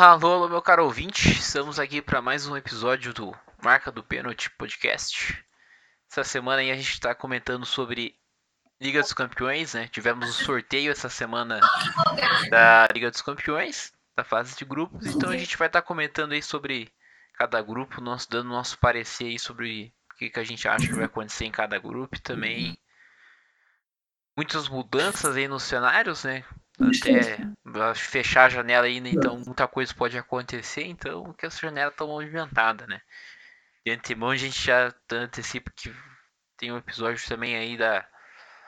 Alô, alô, meu caro ouvinte, estamos aqui para mais um episódio do Marca do Pênalti Podcast. Essa semana aí a gente está comentando sobre Liga dos Campeões, né? Tivemos o um sorteio essa semana da Liga dos Campeões, da fase de grupos, então a gente vai estar tá comentando aí sobre cada grupo, nosso, dando nosso parecer aí sobre o que, que a gente acha que vai acontecer em cada grupo e também muitas mudanças aí nos cenários, né? Até fechar a janela ainda, então muita coisa pode acontecer, então que essa janela tá movimentada, né? De antemão a gente já antecipa que tem um episódio também aí da,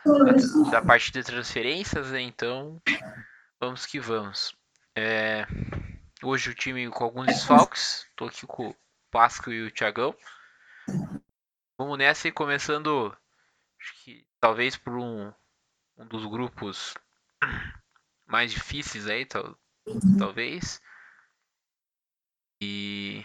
da, da parte de transferências, né? Então vamos que vamos. É, hoje o time com alguns desfalques, tô aqui com o Pasco e o Thiagão. Vamos nessa e começando, acho que talvez por um, um dos grupos mais difíceis aí, tal, talvez. E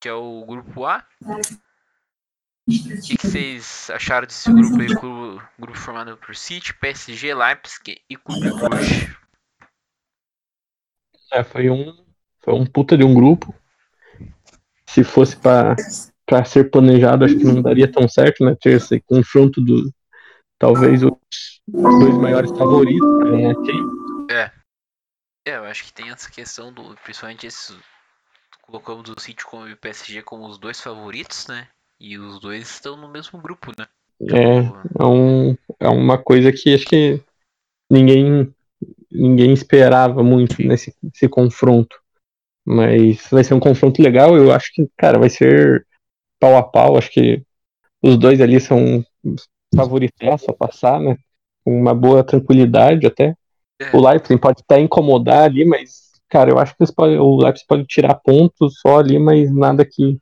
que é o grupo A. O que, que, vocês acharam desse grupo aí? Grupo, grupo formado por City, PSG, Leipzig e Clube Brugge. É, foi um, foi um puta de um grupo. Se fosse para para ser planejado, acho que não daria tão certo, né? Ter esse confronto do talvez os dois maiores favoritos para ganhar aqui. É. É, eu acho que tem essa questão do, principalmente esses colocamos o City como o PSG como os dois favoritos, né? E os dois estão no mesmo grupo, né? É, é, um, é uma coisa que acho que ninguém ninguém esperava muito nesse, nesse confronto. Mas vai ser um confronto legal, eu acho que, cara, vai ser pau a pau, acho que os dois ali são favoritos a passar, né? Com uma boa tranquilidade até. É. O Leipzig pode até incomodar ali, mas, cara, eu acho que podem, o Leipzig pode tirar pontos só ali, mas nada que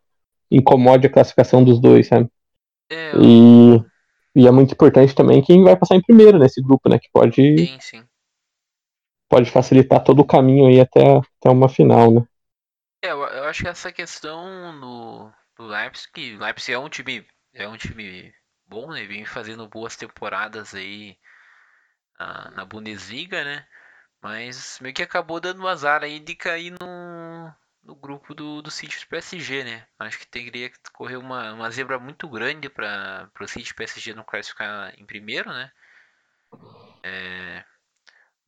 incomode a classificação dos dois, sabe? É, eu... e, e é muito importante também quem vai passar em primeiro nesse grupo, né? Que pode. Sim, sim. Pode facilitar todo o caminho aí até, até uma final, né? É, eu, eu acho que essa questão no, do Leipzig, o Leipzig é um time, é um time bom, né? Vem fazendo boas temporadas aí na, na Bundesliga, né? Mas meio que acabou dando azar aí de cair no, no grupo do, do City PSG, né? Acho que teria que correr uma, uma zebra muito grande para o City PSG não classificar em primeiro, né? É,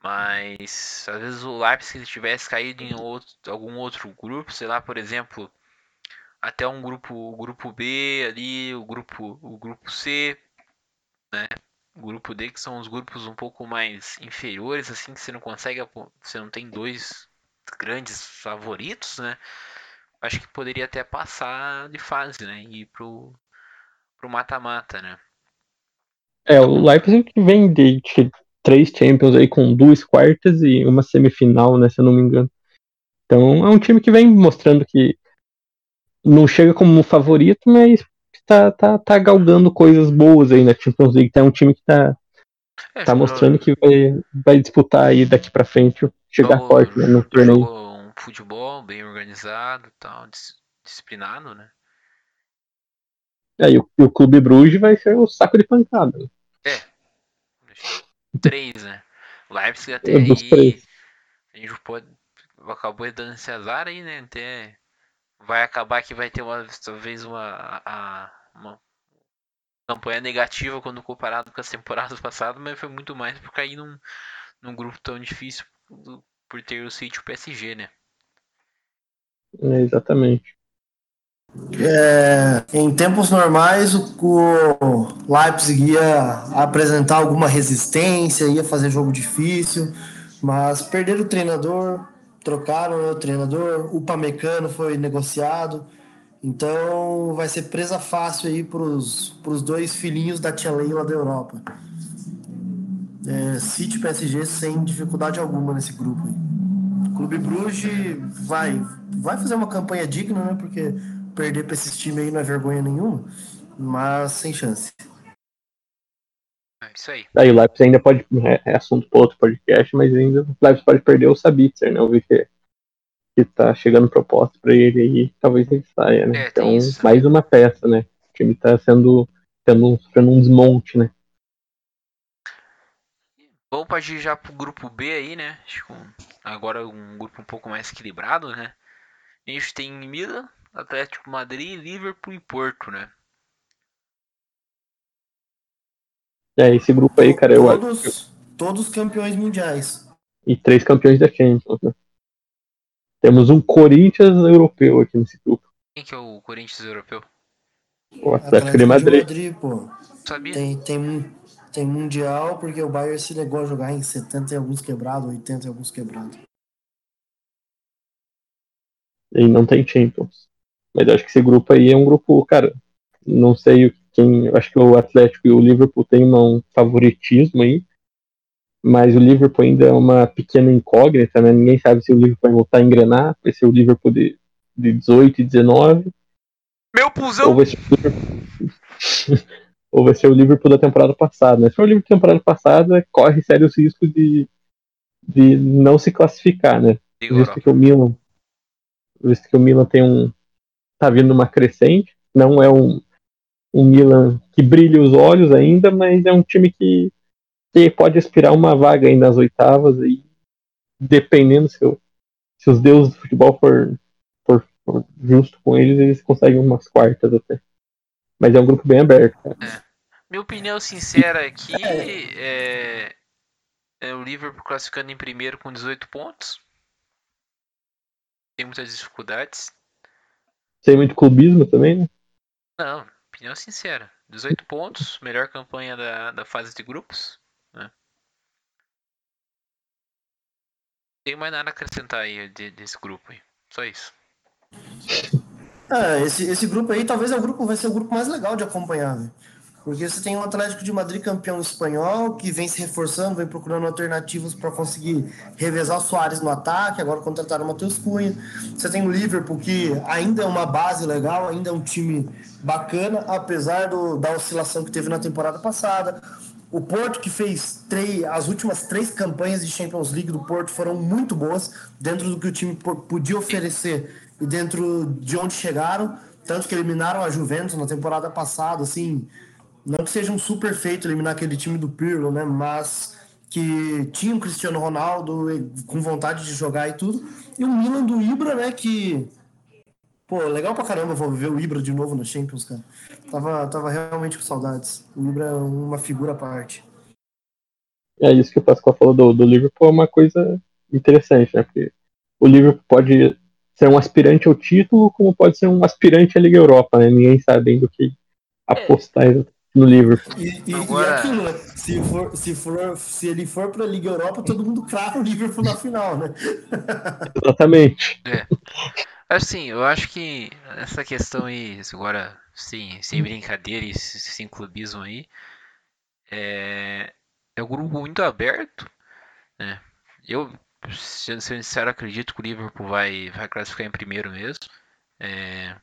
mas às vezes o Leipzig tivesse caído em outro, algum outro grupo, sei lá, por exemplo, até um grupo, o grupo B ali, o grupo, o grupo C, né? O grupo D que são os grupos um pouco mais inferiores, assim que você não consegue, você não tem dois grandes favoritos, né? Acho que poderia até passar de fase, né? E ir pro pro mata-mata, né? É, o Leipzig vem de, de três Champions aí com duas quartas e uma semifinal, né, se eu não me engano. Então é um time que vem mostrando que não chega como favorito, mas tá, tá, tá galgando coisas boas aí na Champions League. Tá um time que tá, é, tá mostrando que vai, vai disputar aí daqui pra frente, chegar jogou, forte né, no torneio. um futebol bem organizado, tal, disciplinado, né? É, e o, e o Clube Bruges vai ser o saco de pancada. É. Três, né? O Leipzig até é, aí. A gente pode. Acabou dando esse azar aí, né? Até vai acabar que vai ter uma talvez uma, a, uma campanha negativa quando comparado com as temporadas passadas, mas foi muito mais por cair num, num grupo tão difícil por ter o City o PSG, né? É, exatamente. É, em tempos normais, o, o Leipzig ia apresentar alguma resistência, ia fazer jogo difícil, mas perder o treinador, trocaram o treinador, o Pamecano foi negociado, então vai ser presa fácil aí para os dois filhinhos da tia Leila da Europa. É, City PSG sem dificuldade alguma nesse grupo aí. Clube Bruges vai, vai fazer uma campanha digna, né? Porque perder para esses times aí não é vergonha nenhuma, mas sem chance. Isso aí. Aí o Leipzig ainda pode. É, é assunto para outro podcast, mas ainda o Leipzig pode perder o Sabitzer, né? Eu vi que, que tá chegando proposta para ele aí, talvez ele saia, né? É, então, isso, mais uma peça, né? O time tá sendo. sendo, sendo um desmonte, né? Vamos partir já pro grupo B aí, né? Acho que agora um grupo um pouco mais equilibrado, né? A gente tem Milan, Atlético Madrid, Liverpool e Porto, né? É, esse grupo aí, cara, eu Todos, todos campeões mundiais. E três campeões da Champions, né? Temos um Corinthians europeu aqui nesse grupo. Quem que é o Corinthians europeu? O Atlético de Madrid. Madrid pô. Sabia? Tem, tem, tem mundial porque o Bayern se negou a jogar em 70 e alguns quebrados, 80 e alguns quebrados. E não tem Champions. Mas eu acho que esse grupo aí é um grupo, cara, não sei quem. Acho que o Atlético e o Liverpool tem um favoritismo aí. Mas o Liverpool ainda é uma pequena incógnita, né? Ninguém sabe se o Liverpool vai voltar a engrenar. Vai ser o Liverpool de, de 18 e 19. Meu pulsão! Ou vai ser o Liverpool, ou vai ser o Liverpool da temporada passada. Né? Se for o Liverpool da temporada passada, corre sérios riscos de, de não se classificar, né? Visto que o Milan, visto que o Milan tem um tá vindo uma crescente, não é um, um Milan que brilha os olhos ainda, mas é um time que, que pode aspirar uma vaga aí nas oitavas e dependendo se, se os deuses do futebol for, for, for, justo com eles, eles conseguem umas quartas até. Mas é um grupo bem aberto. É. Minha opinião sincera aqui é, é o Liverpool classificando em primeiro com 18 pontos. Tem muitas dificuldades. Sem muito clubismo também, né? Não, opinião sincera. 18 pontos, melhor campanha da, da fase de grupos. Né? Tem mais nada a acrescentar aí de, desse grupo aí. Só isso. É, esse, esse grupo aí talvez é o grupo, vai ser o grupo mais legal de acompanhar, né? Porque você tem um Atlético de Madrid campeão espanhol, que vem se reforçando, vem procurando alternativas para conseguir revezar o Soares no ataque, agora contrataram o Matheus Cunha. Você tem o Liverpool, que ainda é uma base legal, ainda é um time bacana, apesar do, da oscilação que teve na temporada passada. O Porto, que fez três, as últimas três campanhas de Champions League do Porto foram muito boas, dentro do que o time podia oferecer e dentro de onde chegaram. Tanto que eliminaram a Juventus na temporada passada, assim, não que seja um super feito eliminar aquele time do Pirlo, né? Mas que tinha o Cristiano Ronaldo com vontade de jogar e tudo. E o Milan do Ibra, né? Que. Pô, legal pra caramba vou ver o Ibra de novo na Champions, cara. Tava, tava realmente com saudades. O Ibra é uma figura à parte. É isso que o Pascoal falou do, do Liverpool, é uma coisa interessante, né? Porque o Liverpool pode ser um aspirante ao título, como pode ser um aspirante à Liga Europa, né? Ninguém sabe ainda o que apostar é no Liverpool. E, e, Agora... e aquilo, né? Se, for, se, for, se ele for para a Liga Europa, todo mundo crava o Liverpool na final, né? Exatamente. É. Assim, eu acho que essa questão aí, agora, sim, sem brincadeira e sem clubismo aí, é, é um grupo muito aberto, né? Eu, sendo sincero, acredito que o Liverpool vai, vai classificar em primeiro mesmo. É,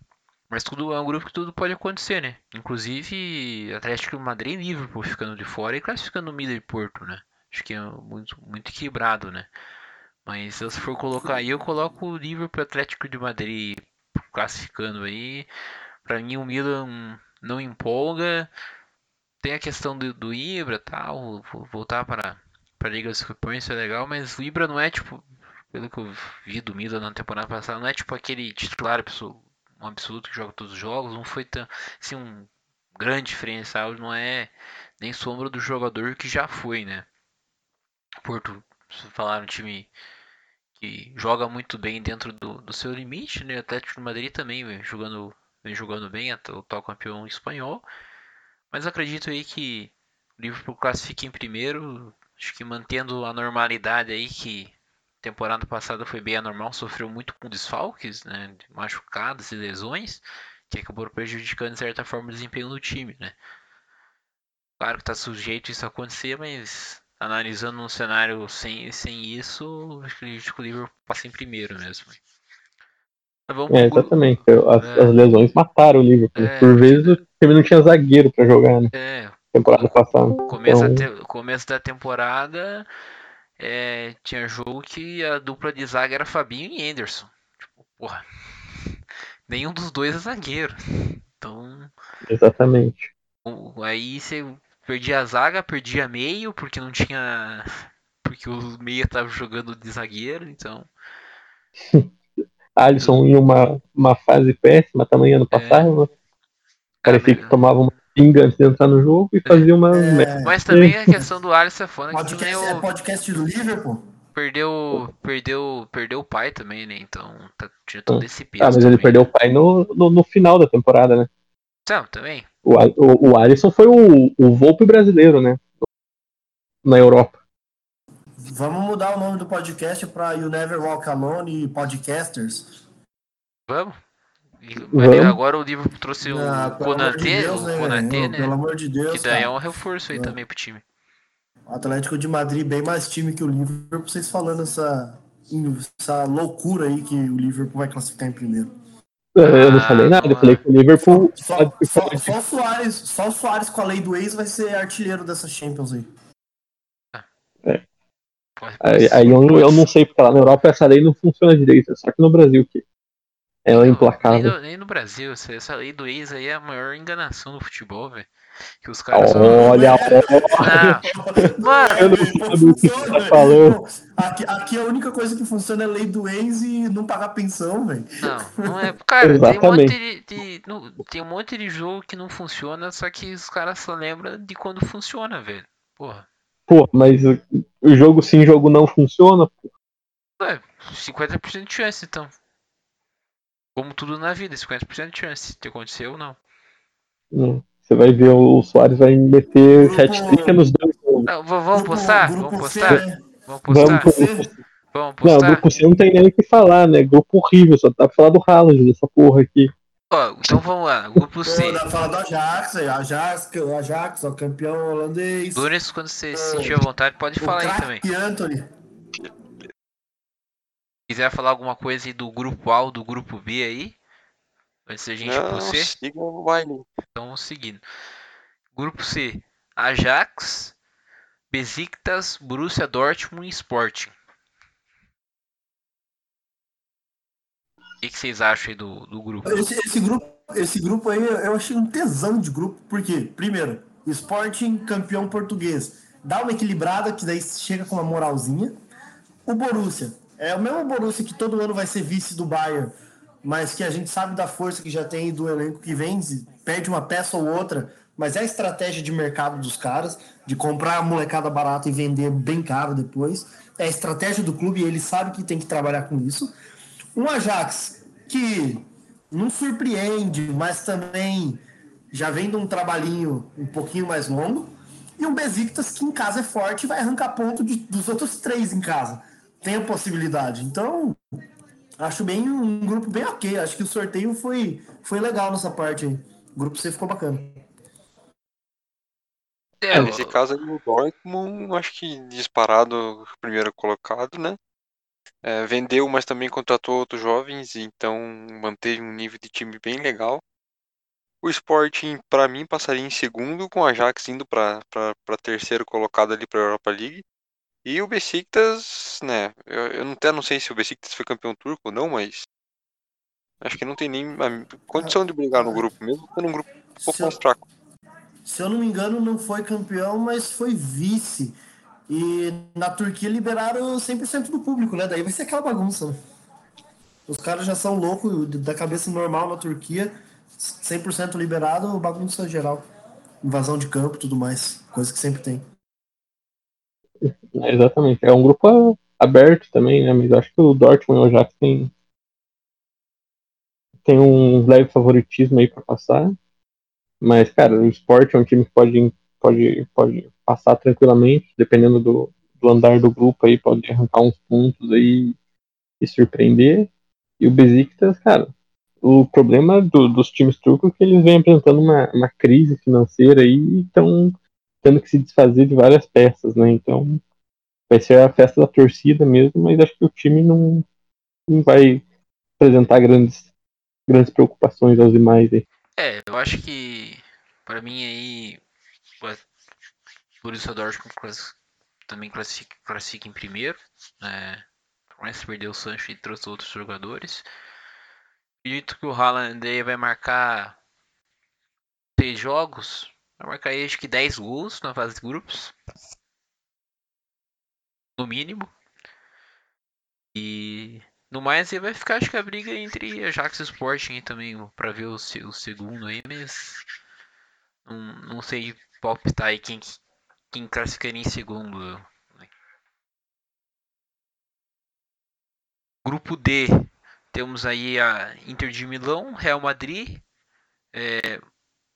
mas tudo é um grupo que tudo pode acontecer, né? Inclusive Atlético Madrid e Liverpool ficando de fora e classificando o Milan e Porto, né? Acho que é muito, muito equilibrado, né? Mas se eu for colocar aí, eu coloco o Liverpool Atlético de Madrid classificando aí. Pra mim o Milan não empolga. Tem a questão do, do Ibra tal, voltar para para Liga dos Campeões é legal, mas o Ibra não é tipo, pelo que eu vi do Milan na temporada passada, não é tipo aquele titular pessoal um absoluto que joga todos os jogos, não foi tão, assim, um grande diferencial, não é nem sombra do jogador que já foi, né? Porto, falaram um time que joga muito bem dentro do, do seu limite, né? Atlético de Madrid também vem jogando, vem jogando bem, o atual campeão espanhol. Mas acredito aí que o Liverpool classifique em primeiro, acho que mantendo a normalidade aí que temporada passada foi bem anormal, sofreu muito com desfalques, né, machucados e lesões, que acabou prejudicando de certa forma o desempenho do time, né. Claro que está sujeito isso a acontecer, mas analisando um cenário sem, sem isso, acredito que o Liverpool passa em primeiro mesmo. É, exatamente. As, é, as, lesões mataram o Liverpool. É, Por vezes o time não tinha zagueiro para jogar, né? É. Temporada passada. Começo, então... te, começo da temporada, é, tinha jogo que a dupla de zaga era Fabinho e Anderson. Tipo, porra. Nenhum dos dois é zagueiro. Então. Exatamente. Aí você perdia a zaga, perdia meio, porque não tinha. Porque o meia tava jogando de zagueiro, então. Alisson em uma, uma fase péssima também ano É. passado. né? Parecia Ah, que tomava uma pinga antes de entrar no jogo e fazia uma. É, Mas também a questão do Alisson é foda que podcast, é o- podcast do Liverpool. perdeu, perdeu, perdeu o pai também, né? Então tá, tinha todo esse peso. Ah, mas ele também. perdeu o pai no, no, no final da temporada, né? Não, também. O, o, o Alisson foi o, o Volpe brasileiro, né? Na Europa. Vamos mudar o nome do podcast para You Never Walk Alone e Podcasters. Vamos. Agora o livro trouxe o Ah, pelo amor de Konaté, Deus, o né, velho? né? Pelo amor de Deus, Que daí é cara. um reforço aí É. também pro time. O Atlético de Madrid bem mais time que o Liverpool, vocês falando essa, essa loucura aí que o Liverpool vai classificar em primeiro. Eu não Ah, falei nada, eu falei que o Liverpool Só, só, só o Soares, só o Soares com a lei do ex vai ser artilheiro dessa Champions aí. Pode- Aí, aí eu, eu não sei, porque lá na Europa essa lei não funciona direito, é só que no Brasil que ela é implacável. Nem no, nem no Brasil. Essa, essa lei do ex aí é a maior enganação do futebol, velho. Que os caras só. Olha, Não, Mano, Eu não sabe o que você tá falando. Aqui, aqui a única coisa que funciona é lei do ex e não pagar pensão, velho. Não, não é. Cara, tem um, monte Exatamente. de, de- não, tem um monte de jogo que não funciona, só que os caras só lembram de quando funciona, velho. Porra. pô, mas o, jogo sim, jogo não funciona. Ué, 50% de chance, então. Como tudo na vida, 50% de chance de acontecer ou não. Não. Você vai ver o Soares vai meter Grupo- hat-trick nos dois. Não, vamos postar? Vamos postar? Vamos postar? Vamos Vamos Não, postar? grupo C não tem nem o que falar, né? Grupo horrível, só pra falar do Haaland, dessa porra aqui. Ó, então vamos lá, grupo C. Pô, dá pra falar do Ajax, Ajax, o Ajax, ó, campeão holandês. Nunes, quando você se sentir à vontade, pode falar aí também. Anthony. Quiser falar alguma coisa aí do grupo A ou do grupo B aí, antes da gente ir Não, C, siga o baile. então vamos seguindo. Grupo C, Ajax, Besiktas, Borussia Dortmund e Sporting. O que, que vocês acham aí do, do grupo? Esse, esse grupo, esse grupo aí eu achei um tesão de grupo, porque, primeiro, Sporting campeão português dá uma equilibrada, que daí chega com uma moralzinha. O Borussia é o mesmo Borussia que todo ano vai ser vice do Bayern, mas que a gente sabe da força que já tem do elenco que vem, se perde uma peça ou outra, mas é a estratégia de mercado dos caras, de comprar a molecada barata e vender bem caro depois. É a estratégia do clube e ele sabe que tem que trabalhar com isso. Um Ajax que não surpreende, mas também já vem de um trabalhinho um pouquinho mais longo. E um Besiktas que em casa é forte e vai arrancar ponto de- dos outros três em casa. Tem a possibilidade. Então, acho bem um grupo bem ok. Acho que o sorteio foi, foi legal nessa parte aí. O grupo C ficou bacana. É, Nesse caso aí, o Dortmund, acho que disparado primeiro colocado, né? É, vendeu, mas também contratou outros jovens, então manteve um nível de time bem legal. O Sporting, para mim, passaria em segundo, com o Ajax indo para terceiro colocado ali para a Europa League. E o Besiktas, né? Eu, eu não, até não sei se o Besiktas foi campeão turco ou não, mas acho que não tem nem a condição de brigar no grupo, mesmo sendo um grupo um pouco eu- mais fraco. se eu não me engano, não foi campeão, mas foi vice. E na Turquia liberaram 100% do público, né? Daí vai ser aquela bagunça, né? Os caras já são loucos da cabeça normal na Turquia, 100% liberado, bagunça geral. Invasão de campo e tudo mais, coisa que sempre tem. É, exatamente. É um grupo aberto também, né? Mas acho que o Dortmund e o Ajax tem, tem um leve favoritismo aí pra passar. Mas, cara, o Sport é um time que pode, pode, pode passar tranquilamente, dependendo do, do andar do grupo aí, pode arrancar uns pontos aí e surpreender. E o Besiktas, cara, o problema do- dos times turcos é que eles vêm apresentando uma, uma crise financeira aí e estão tendo que se desfazer de várias peças, né? Então vai ser a festa da torcida mesmo, mas acho que o time não, não vai apresentar grandes, grandes preocupações aos demais aí. É, eu acho que pra mim aí o Borussia Dortmund class- também classifica, classifica em primeiro, né? Mas perdeu o Sancho e trouxe outros jogadores. Acredito que o Haaland aí vai marcar seis jogos, Vai marcar aí acho que 10 gols na fase de grupos. No mínimo. E no mais aí vai ficar acho que a briga entre Ajax e Sporting também, pra ver o, o segundo aí, mas não, não sei palpitar aí quem, quem classificaria em segundo. Né? Grupo D, temos aí a Inter de Milão, Real Madrid, é,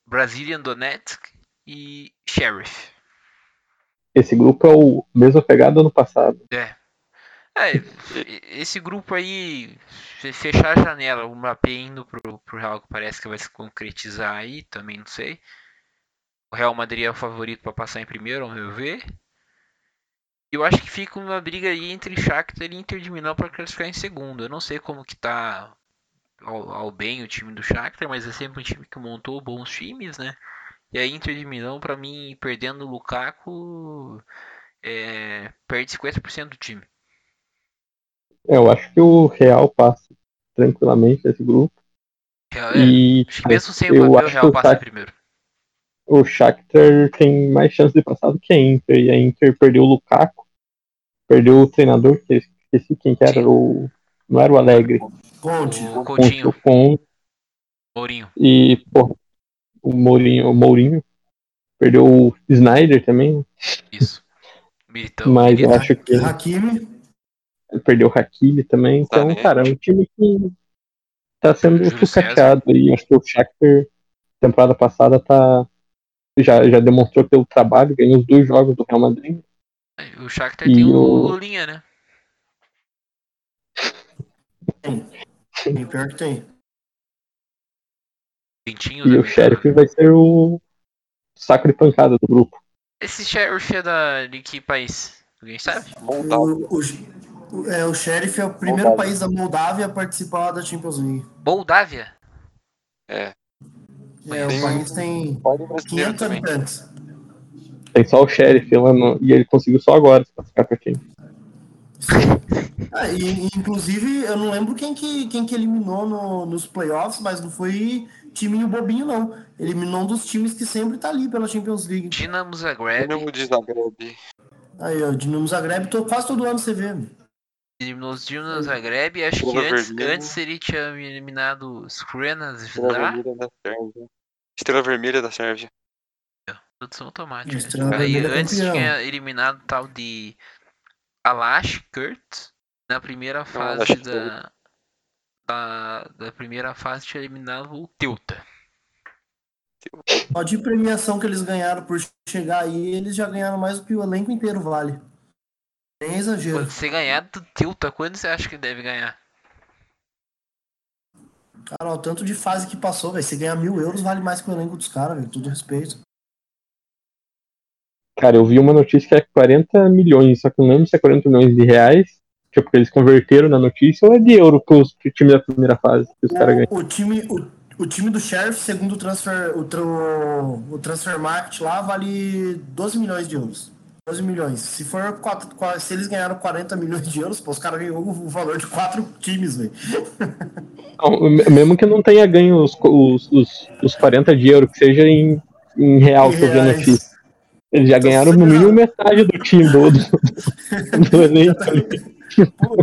Brazilian Donetsk e Sheriff. Esse grupo é o mesmo pegado do ano passado. É. É, esse grupo aí, fechar a janela, o Mbappé indo pro, pro Real que parece que vai se concretizar aí, também não sei. O Real Madrid é o favorito para passar em primeiro, ao meu ver. Eu acho que fica uma briga aí entre Shakhtar e Inter de Milão para classificar em segundo. Eu não sei como que tá ao, ao, bem o time do Shakhtar, mas é sempre um time que montou bons times, né? E a Inter de Milão, para mim, perdendo o Lukaku, é, perde 50% do time. É, eu acho que o Real passa tranquilamente esse grupo. É, e, acho que mesmo sem o papel, o Real passa Shakhtar, primeiro. O Shakhtar tem mais chance de passar do que a Inter. E a Inter perdeu o Lukaku, perdeu o treinador, que esqueci quem que era, o, não era o Alegre. Conte. O Coutinho. O Conte. Mourinho. E, pô, o Mourinho, o Mourinho. Perdeu o Snyder também. Isso. Militão. Mas eu acho que. Hakimi. Perdeu o Hakimi também. Então, Tá, né? cara, é um time que tá sendo sucateado aí. Acho que o Shakhtar, temporada passada, tá. Já, já demonstrou pelo trabalho, ganhou os dois jogos do Real Madrid. O Shakhtar E tem o o- Lulinha, né? Tem, pior que tem. Pintinho E da o Sheriff vai ser o saco de pancada do grupo. Esse Sheriff é da, de que país? Alguém sabe? Moldávia. O, o, é, o Sheriff é o primeiro Moldávia. país da Moldávia a participar da Champions League. Moldávia? É. É, Tem o país tem Pode brasileiro 500 também. habitantes. Tem só o lá no- e ele conseguiu só agora se classificar pra time. Ah, e, inclusive, eu não lembro quem que, quem que eliminou no- nos playoffs, mas não foi timinho bobinho, não. Eliminou um dos times que sempre tá ali pela Champions League. Dinamo Zagreb. Dinamo de Zagreb. Aí, ó, Dinamo Zagreb, tô, quase todo ano você vê. Eliminou os Dinamo Zagreb. Acho que Estrela antes, antes ele tinha eliminado Skrenas Estrela Vila. Vermelha da Sérvia. Estrela Vermelha da Sérvia. Produção automática. Estrela Aí é antes campeão. tinha eliminado o tal de Alash Kurt. Na primeira fase Alash da, da. Da primeira fase tinha eliminado o Teuta. Só de premiação que eles ganharam por chegar aí, eles já ganharam mais do que o elenco inteiro vale. Sem exagero. Quando você ganhar do Teuta, quando você acha que deve ganhar? Cara, o tanto de fase que passou, velho. Se ganhar mil euros, vale mais que o elenco dos caras, velho. Tudo respeito. Cara, eu vi uma notícia que é 40 milhões, só que não lembro se é 40 milhões de reais. Tipo, que eles converteram na notícia ou é de euro pro, time da primeira fase que os caras ganham. O, o time, o, o time do Sheriff, segundo o transfer, o, tro- o transfer market lá, vale 12 milhões de euros. 12 milhões. Se for quatro, qua- se eles ganharam 40 milhões de euros, pô, os caras ganhou o valor de quatro times, velho. Mesmo que não tenha ganho os, os, os, os 40 de euro, que seja em, em real que eu vi a notícia. Eles já Então, ganharam no mínimo metade do time do, do, do elenco ali.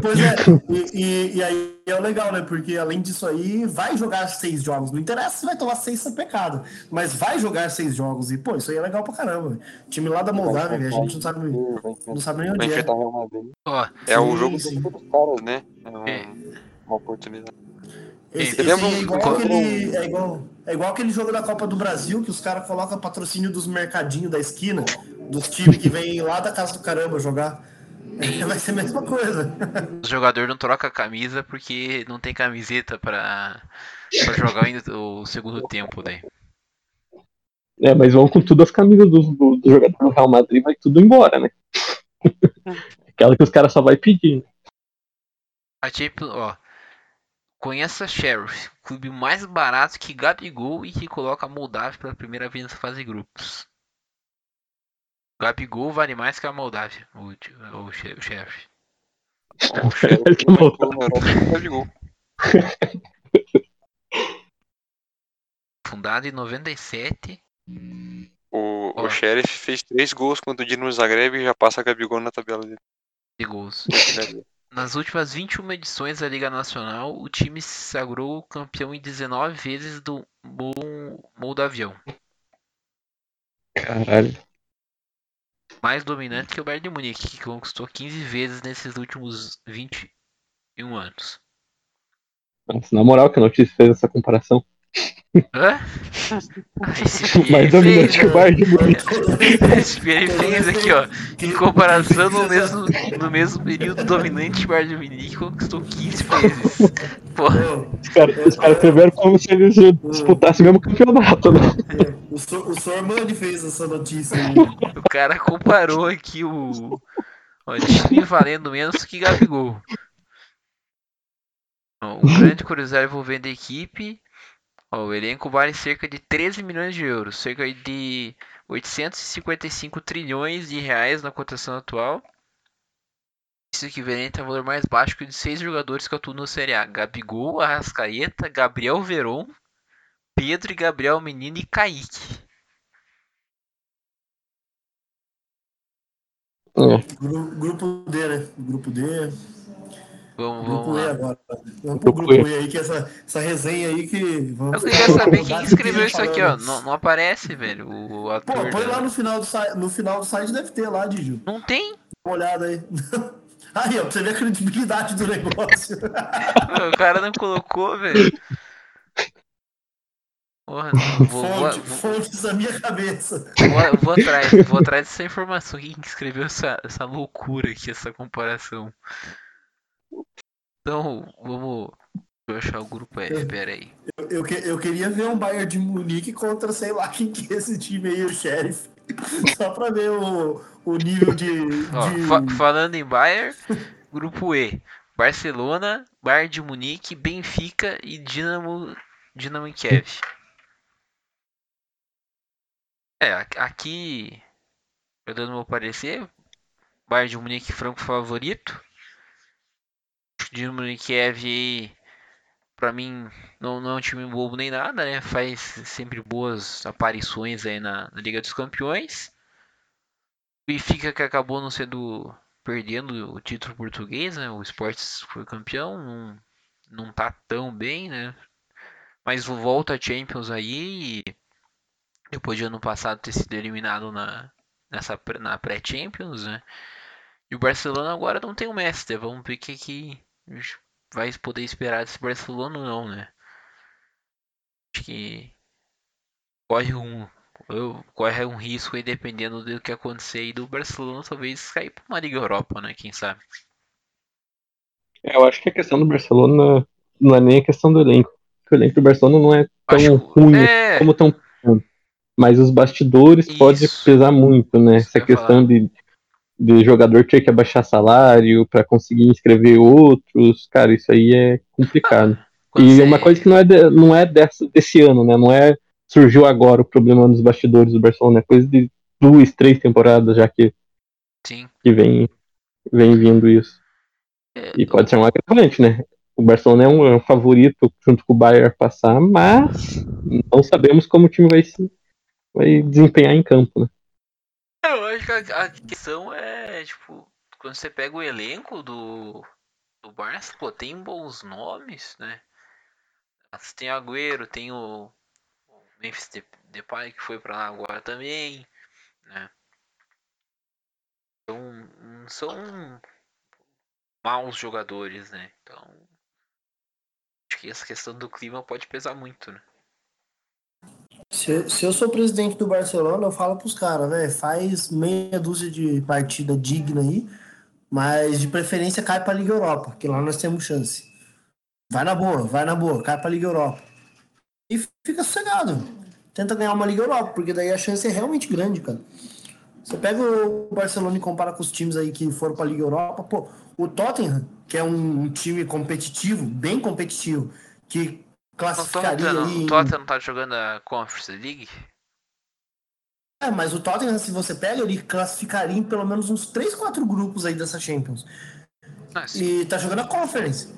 Pois é, e, e- aí é o legal, né? Porque além disso aí, vai jogar seis jogos. Não interessa se vai tomar seis sem pecado, mas vai jogar seis jogos. E, pô, isso aí é legal pra caramba. velho. Time lá da Moldávia, velho, a gente não sabe, não sabe nem onde é. o É o jogo sim. dos caras, né? É um- É. uma oportunidade. Esse, Você esse é, igual aquele, é, igual, é igual aquele jogo da Copa do Brasil que os caras colocam patrocínio dos mercadinhos da esquina, dos times que vêm lá da casa do caramba jogar. Vai ser a mesma coisa. o jogador não troca a camisa porque não tem camiseta pra, pra jogar ainda o segundo tempo daí. É, mas vão com tudo as camisas do, do, do jogador do Real Madrid, vai tudo embora, né? Aquela que os caras só vai pedir. A Champions, ó. Conheça Sheriff, clube mais barato que Gabigol e que coloca a Moldávia pela primeira vez na fase de grupos. Gabigol vale mais que a Moldávia, o, o, o Sheriff. O Sheriff Que maldade. na Europa não Gabigol. Fundado em 97. O Sheriff fez três gols contra o Dinamo Zagreb e já passa a Gabigol na tabela dele. de gols. Nas últimas 21 edições da Liga Nacional, o time se sagrou campeão em 19 vezes do Mol- Moldavião. Caralho. Mais dominante que o Bayern de Munique, que conquistou 15 vezes nesses últimos 21 anos. Nossa, na moral que a notícia fez essa comparação. Hã? Mais dominante que o Bayern de Munique. esse fez aqui, ó. Em comparação, no mesmo, no mesmo período dominante, o Bayern de Munique conquistou 15 vezes. Porra, Os caras escreveram como se eles disputassem o mesmo campeonato, né? O, Sor, o Sormani fez essa notícia aí. o cara comparou aqui o. Ó, time valendo menos que Gabigol. Ó, o grande curiosidade envolvendo a equipe. Ó, o elenco vale cerca de 13 milhões de euros, cerca de 855 trilhões de reais na cotação atual. Isso equivalente a valor mais baixo de seis jogadores que atuam no Série A: Gabigol, Arrascaeta, Gabriel Veron, Pedro e Gabriel Menino e Kaique. É. Gru- grupo D, né? Grupo D. Vamos, vamos lá. agora. Vamos pro Grupo E. Aí, que essa, essa resenha aí que. Vamos Eu queria saber quem escreveu isso aqui, ó. Não, não aparece, velho, o, o Pô, ator. põe né? lá no final do site. No final do site deve ter lá, Diju. Não tem. Dá uma olhada aí. Aí, ó, pra você ver a credibilidade do negócio. O cara não colocou, velho. Porra, não, vou, Fonte, vou, fontes da minha cabeça. vou- vou atrás, vou atrás dessa informação. Quem que escreveu essa, essa loucura aqui, essa comparação? Então, vamos. Achar o grupo F, pera aí. Eu, eu, eu queria ver um Bayern de Munique contra sei lá quem que é esse time aí, o Sheriff. Só pra ver o, o nível de. Ó, de- fa- falando em Bayern, grupo E. Barcelona, Bayern de Munique, Benfica e Dinamo, Dinamo Kiev. É, aqui, eu dando meu parecer, Bayern de Munique franco favorito. Dinamo Kiev aí, pra mim, não, não é um time bobo nem nada, né? Faz sempre boas aparições aí na, na Liga dos Campeões. Benfica que acabou não sendo perdendo o título português, né? O Sports foi campeão, não, não tá tão bem, né? Mas volta a Champions aí e depois de ano passado ter sido eliminado na nessa na pré-Champions, né? E o Barcelona agora não tem o Messi, né? vamos ver o que que vai poder esperar desse Barcelona ou não, né? Acho que corre um eu- corre um risco aí dependendo do que acontecer aí do Barcelona, talvez cair pra uma Liga Europa, né? Quem sabe? É, Eu acho que a questão do Barcelona não é nem a questão do elenco. O elenco do Barcelona não é tão Acho- ruim é, como tão Mas os bastidores Isso. pode pesar muito, né? Isso Essa questão de, de jogador ter que abaixar salário para conseguir inscrever outros, cara, isso aí é complicado. quando E você- uma coisa que não é, de- não é dessa, desse ano, né? Não é surgiu agora o problema nos bastidores do Barcelona, é coisa de duas, três temporadas já que, Sim. que vem, vem vindo isso. É, E pode ser um agravante, né? O Barcelona é um, é um favorito junto com o Bayern passar, mas não sabemos como o time vai se vai desempenhar em campo, né? Eu acho que a, a questão é, tipo, quando você pega o elenco do, do Barça, pô, tem bons nomes, né? Tem Agüero, tem o, o Memphis De- Depay que foi pra lá agora também, né? Então, não são maus jogadores, né? Então, acho que essa questão do clima pode pesar muito, né? Se, se eu sou presidente do Barcelona, eu falo pros caras, velho, faz meia dúzia de partida digna aí, mas de preferência cai pra Liga Europa, que lá nós temos chance. Vai na boa, vai na boa, cai pra Liga Europa. E fica sossegado. Tenta ganhar uma Liga Europa, porque daí a chance é realmente grande, cara. Você pega o Barcelona e compara com os times aí que foram pra Liga Europa, pô, o Tottenham, que é um, um time competitivo, bem competitivo, que classificaria aí o em- Tottenham tá jogando a Conference League? É, mas o Tottenham, se você pega, ele classificaria em pelo menos uns 3, 4 grupos aí dessa Champions. Sim. E tá jogando a Conference.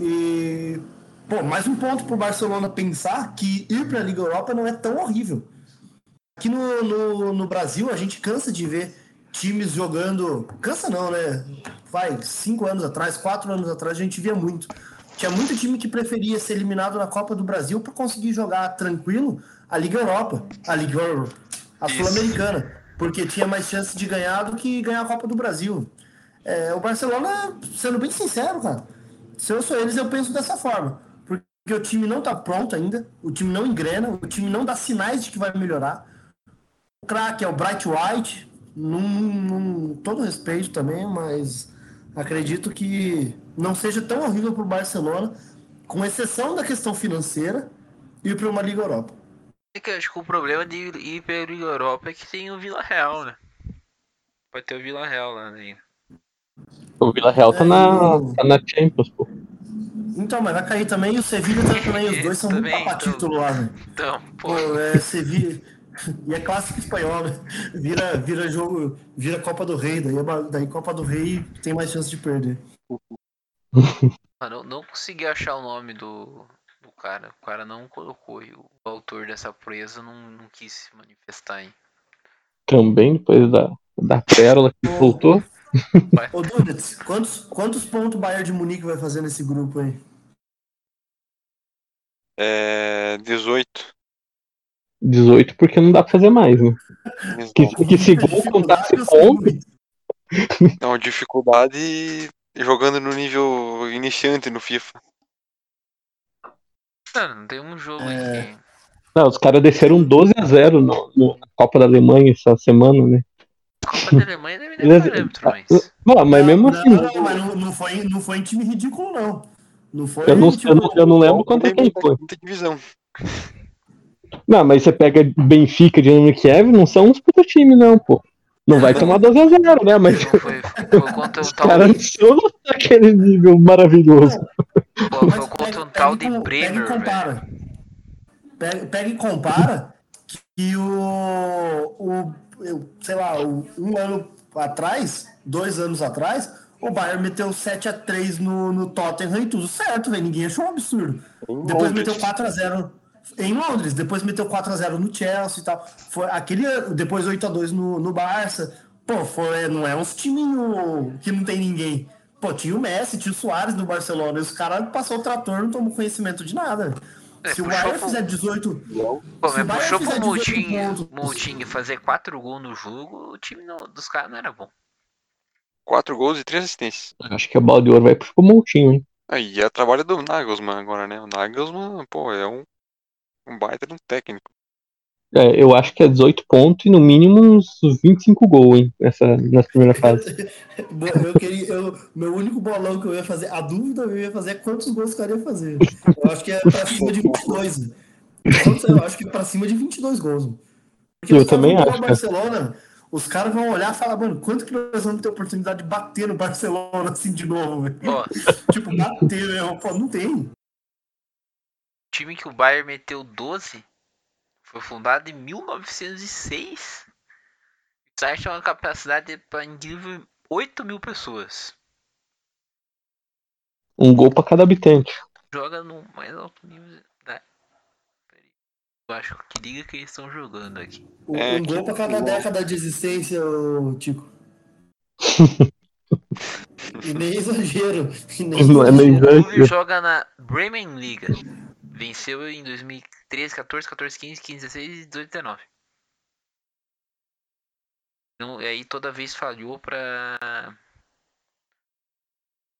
E, pô, mais um ponto pro Barcelona pensar que ir pra Liga Europa não é tão horrível. aqui no, no, no Brasil a gente cansa de ver times jogando. Cansa não, né? Faz cinco anos atrás, quatro anos atrás, a gente via muito. Tinha muito time que preferia ser eliminado na Copa do Brasil para conseguir jogar tranquilo a Liga Europa, a Liga Europa, a Sul-Americana, porque tinha mais chance de ganhar do que ganhar a Copa do Brasil. É, o Barcelona, sendo bem sincero, cara, se eu sou eles, eu penso dessa forma. Porque o time não tá pronto ainda, o time não engrena, o time não dá sinais de que vai melhorar. O craque é o Bright White, num, num, todo respeito também, mas acredito que não seja tão horrível para o Barcelona, com exceção da questão financeira, ir para uma Liga Europa. É que eu acho que o problema de ir para a Liga Europa é que tem o Vila Real, né? Pode ter o Vila Real lá ainda. O Vila Real tá, é, na, tá na Champions, pô. Então, mas vai cair também e o Sevilla também. Os dois são também, muito pra então, título lá, né? Então, pô. pô é, Sevilla. E é clássico espanhol, né? Vira, vira jogo, vira Copa do Rei, daí, é daí Copa do Rei tem mais chance de perder. Ah, não, não consegui achar o nome do, do cara. O cara não colocou. E o autor dessa presa não, não quis se manifestar aí. Também depois da, da pérola que Ô, voltou. Ô Dudes, quantos, quantos pontos o Bayern de Munique vai fazer nesse grupo aí? É. 18. 18 porque não dá pra fazer mais, né? Que, que se gol contasse ponto. Não, dificuldade jogando no nível iniciante no FIFA. Não, não tem um jogo é... aqui. Não, os caras desceram 12 a 0 no, no, na Copa da Alemanha essa semana, né? Copa da Alemanha deve ter parâmetro, mas. Não, mas mesmo assim. Não, não, mas não, não, foi, não foi em time ridículo, não. Não foi. Eu não, eu não, eu não lembro contra quem foi. divisão. Não, mas você pega Benfica, Dinamo Kiev, não são uns puta time, não, pô. Não vai tomar 2 a 0 né? Mas. Foi, foi contra Os caras não são naquele nível maravilhoso. Pô, foi contra um tal de Bremer. Pega e compara. Pega, pega e compara que o. o eu, sei lá, o, um ano atrás, dois anos atrás, o Bayern meteu 7 a 3 no, no Tottenham e tudo certo, velho. Ninguém achou um absurdo. Depois meteu 4 a 0 em Londres, depois meteu 4 a 0 no Chelsea e tal. Foi aquele depois 8 a 2 no, no Barça. Pô, foi, não é uns timinho que não tem ninguém. Pô, tinha o Messi, tinha o Soares no Barcelona, e os caras passou o trator, não tomou conhecimento de nada. É, se o Bayern fizer 18. Pô, mas puxou pro Moutinho, Moutinho fazer 4 gols no jogo, o time não, dos caras não era bom. 4 gols e 3 assistências. Acho que a bola de ouro vai pro Moutinho, hein? Aí é trabalho do Nagelsmann agora, né? O Nagelsmann, pô, é um um baita de um técnico. É, eu acho que é 18 pontos e no mínimo uns 25 gols, hein, nessa, nessa primeira fase. eu queria, eu, meu único bolão que eu ia fazer, a dúvida eu ia fazer é quantos gols o cara ia fazer. Eu acho que é pra cima de 22. Eu acho que é pra cima de 22 gols. Porque eu também acho. Barcelona, os caras vão olhar e falar, mano, quanto que nós vamos ter oportunidade de bater no Barcelona assim de novo, velho? tipo, bater, né? Pô, não tem time que o Bayern meteu 12 foi fundado em 1906. O site tem uma capacidade para incrível 8 mil pessoas. Um gol para cada habitante. Joga no mais alto nível da. Eu acho que liga que eles estão jogando aqui. Um, é, um gol para cada década de existência, Tico. e nem exagero. E nem Não é nem exagero. O joga na Bremen Liga. Venceu em 2013, 14, 14, 15, 15, 16 e 18, 19. Então, e aí toda vez falhou pra,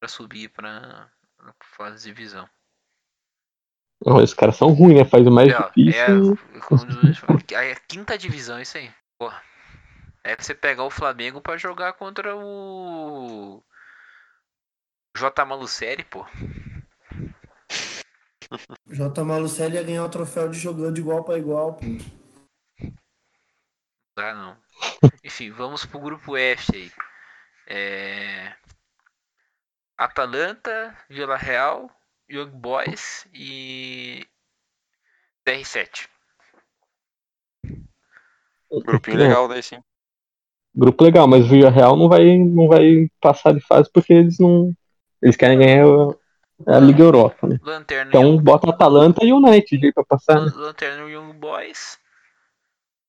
pra subir pra, pra fase de divisão. Não, esses caras são ruins, né? Faz o mais é, difícil. É, é, a quinta divisão isso aí. Porra. É você pegar o Flamengo pra jogar contra o. J. Maluceri, pô. J. Malucelli ia ganhar o troféu de jogando de igual para igual, pô. Ah, não. Enfim, vamos pro grupo F aí. É... Atalanta, Vila Real, Young Boys e CR7. Grupinho legal daí sim. Grupo legal, mas o Vila Real não vai, não vai passar de fase porque eles não. Eles querem ganhar a Liga Europa, né? Lanterna então Young... bota Atalanta e United aí pra passar. Né? Lanterna Young Boys.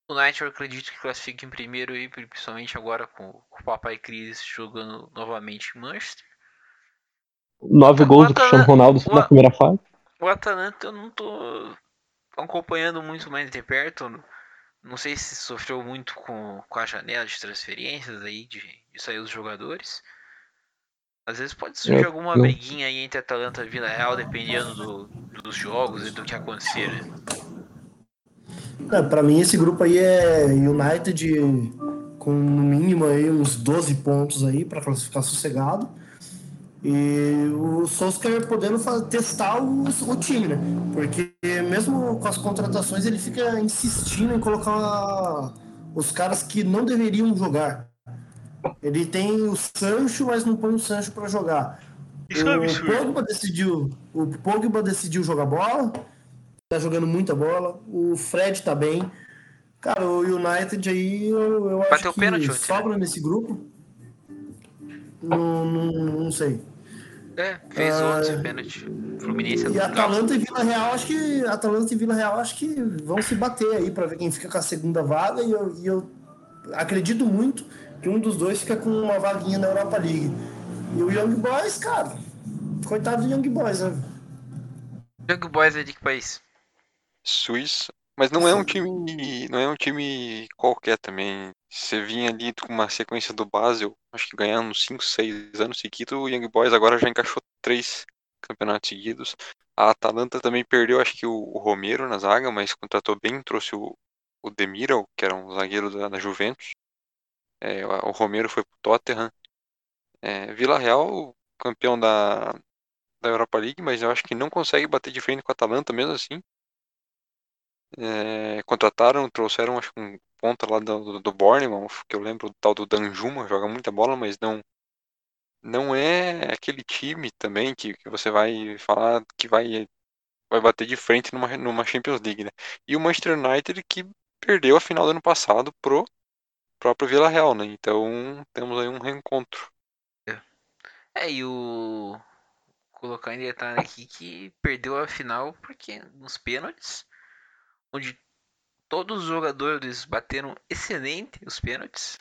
O Knight eu acredito que classifique em primeiro e principalmente agora com, com o Papai Cris jogando novamente em Manchester. Nove O gols do Cristiano Ronaldo o- na primeira fase. O Atalanta eu não tô acompanhando muito mais de perto. Não sei se sofreu muito com, com a janela de transferências aí, de, de sair os jogadores. Às vezes pode surgir Eu- alguma não. briguinha aí entre Atalanta e Vila Real, dependendo do- dos jogos e do que acontecer. né? É, pra mim esse grupo aí é United com no mínimo aí uns 12 pontos aí pra classificar sossegado. E o Solskjaer podendo testar o, o time, né? Porque mesmo com as contratações ele fica insistindo em colocar os caras que não deveriam jogar. Ele tem o Sancho, mas não põe o Sancho pra jogar. Isso é o absurdo. Pogba decidiu, o Pogba decidiu jogar bola, tá jogando muita bola. O Fred tá bem. Cara, o United aí eu, eu acho que pênalti sobra nesse grupo. Não, não, não sei. É, fez Ah, 11 pênalti. Fluminense é E. Atalanta e Vila Real, acho que Atalanta e Vila Real acho que vão se bater aí pra ver quem fica com a segunda vaga e eu, e eu acredito muito que um dos dois fica com uma vaguinha na Europa League. E o Young Boys, cara, coitado do Young Boys, né? Young Boys é de que país? Suíça. Mas não é um time. Não é um time qualquer também. Você vinha ali com uma sequência do Basel, acho que ganhando 5, 6 anos seguidos, o Young Boys agora já encaixou três campeonatos seguidos. A Atalanta também perdeu, acho que o, o Romero na zaga, mas contratou bem, trouxe o, o Demiral, que era um zagueiro da, da Juventus. É, o o Romero foi pro Tottenham. É, Vila Real, campeão da, da Europa League, mas eu acho que não consegue bater de frente com a Atalanta mesmo assim. É, contrataram, trouxeram acho um ponta lá do, do, Bournemouth, que eu lembro do tal do Danjuma, joga muita bola, mas não não é aquele time também que, que você vai falar que vai vai bater de frente numa, numa Champions League, né? E o Manchester United que perdeu a final do ano passado pro próprio Vila Real, né? Então temos aí um reencontro. É, e o. Colocar em detalhe aqui que perdeu a final porque nos pênaltis, onde todos os jogadores bateram excelente os pênaltis,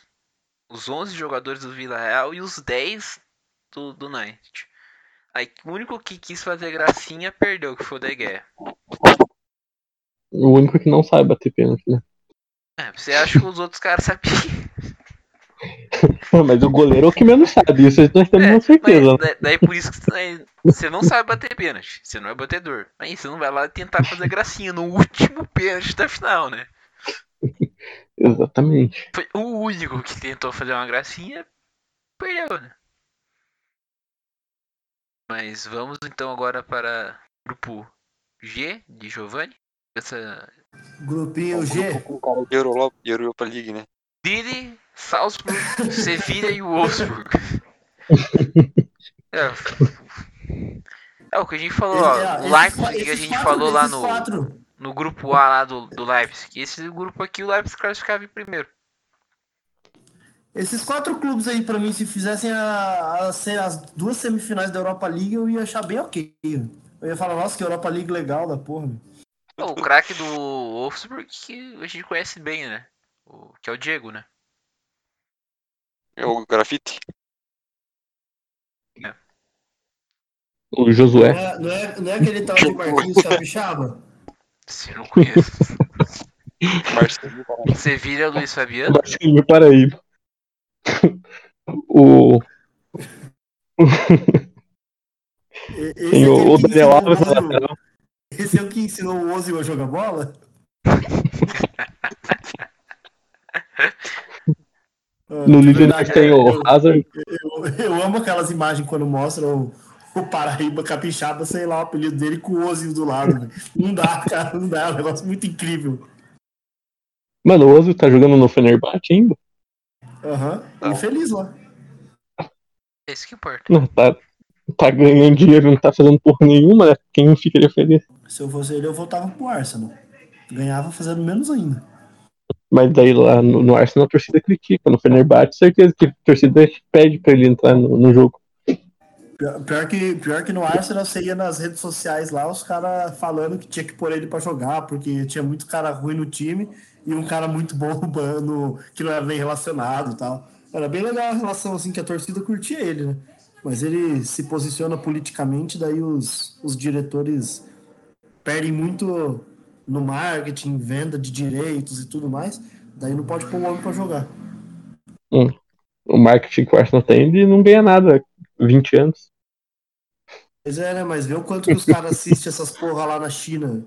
os 11 jogadores do Vila Real e os 10 do, do United. Aí o único que quis fazer gracinha perdeu, que foi o De Gea. O único que não sabe bater pênalti, né? É, você acha que os outros caras sabiam? Mas o goleiro é o que menos sabe, isso nós temos É, uma certeza. mas da- daí por isso que você- você não sabe bater pênalti. Você não é batedor. Aí você não vai lá tentar fazer gracinha no último pênalti da final, né? Exatamente. Foi o único que tentou fazer uma gracinha, perdeu, né? Mas vamos então agora para o grupo G de Giovanni. Essa Grupinho G. Com o cara de Europa, de Europa League, né? Lille, Salzburg, Sevilha e Wolfsburg. É, é o que a gente falou, ó, É, o Leipzig a gente falou lá no, no grupo A lá do, do Leipzig. Esse grupo aqui o Leipzig classificava em primeiro. Esses quatro clubes aí, pra mim, se fizessem a, a ser as duas semifinais da Europa League, eu ia achar bem ok. Eu ia falar, nossa, que Europa League legal da porra. meu. O craque do Wolfsburg que a gente conhece bem, né? O, que é o Diego, né? É o grafite. O Não Josué. é, não, é, não é aquele tal de Marquinhos Capixaba? Se eu não conheço. Marcelinho. Sevilha, Luiz Fabiano. Marcinho Paraíba. O. Tem é o, o Daniel o Alves na lateral. Esse é o que ensinou o Ozil a jogar bola? No Líder verdade, tem eu- o Hazard. Eu, eu amo aquelas imagens quando mostram o, o Paraíba Capixaba, sei lá, o apelido dele com o Ozil do lado. Não dá, cara, não dá. É um negócio muito incrível. Mano, o Ozil tá jogando no Fenerbahçe ainda? Aham. Não. E feliz lá. É isso que importa. Não, tá, tá ganhando dinheiro, não tá fazendo porra nenhuma, né? Quem ficaria feliz? Se eu fosse ele, eu voltava pro Arsenal. Ganhava fazendo menos ainda. Mas daí lá no, no Arsenal a torcida critica, no Fenerbahçe certeza que a torcida pede pra ele entrar no, no jogo. Pior, pior que, pior que no Arsenal você ia nas redes sociais lá, os caras falando que tinha que pôr ele pra jogar, porque tinha muito cara ruim no time. e um cara muito bom no, que não era nem relacionado e tal. Era bem legal a relação, assim, que a torcida curtia ele, né? Mas ele se posiciona politicamente, daí os, os diretores perdem muito no marketing, venda de direitos e tudo mais. Daí não pode pôr o homem pra jogar. Hum. O marketing que o Arsenal tem, ele não ganha nada há 20 anos. Pois é, né? Mas vê o quanto que os caras assistem essas porra lá na China.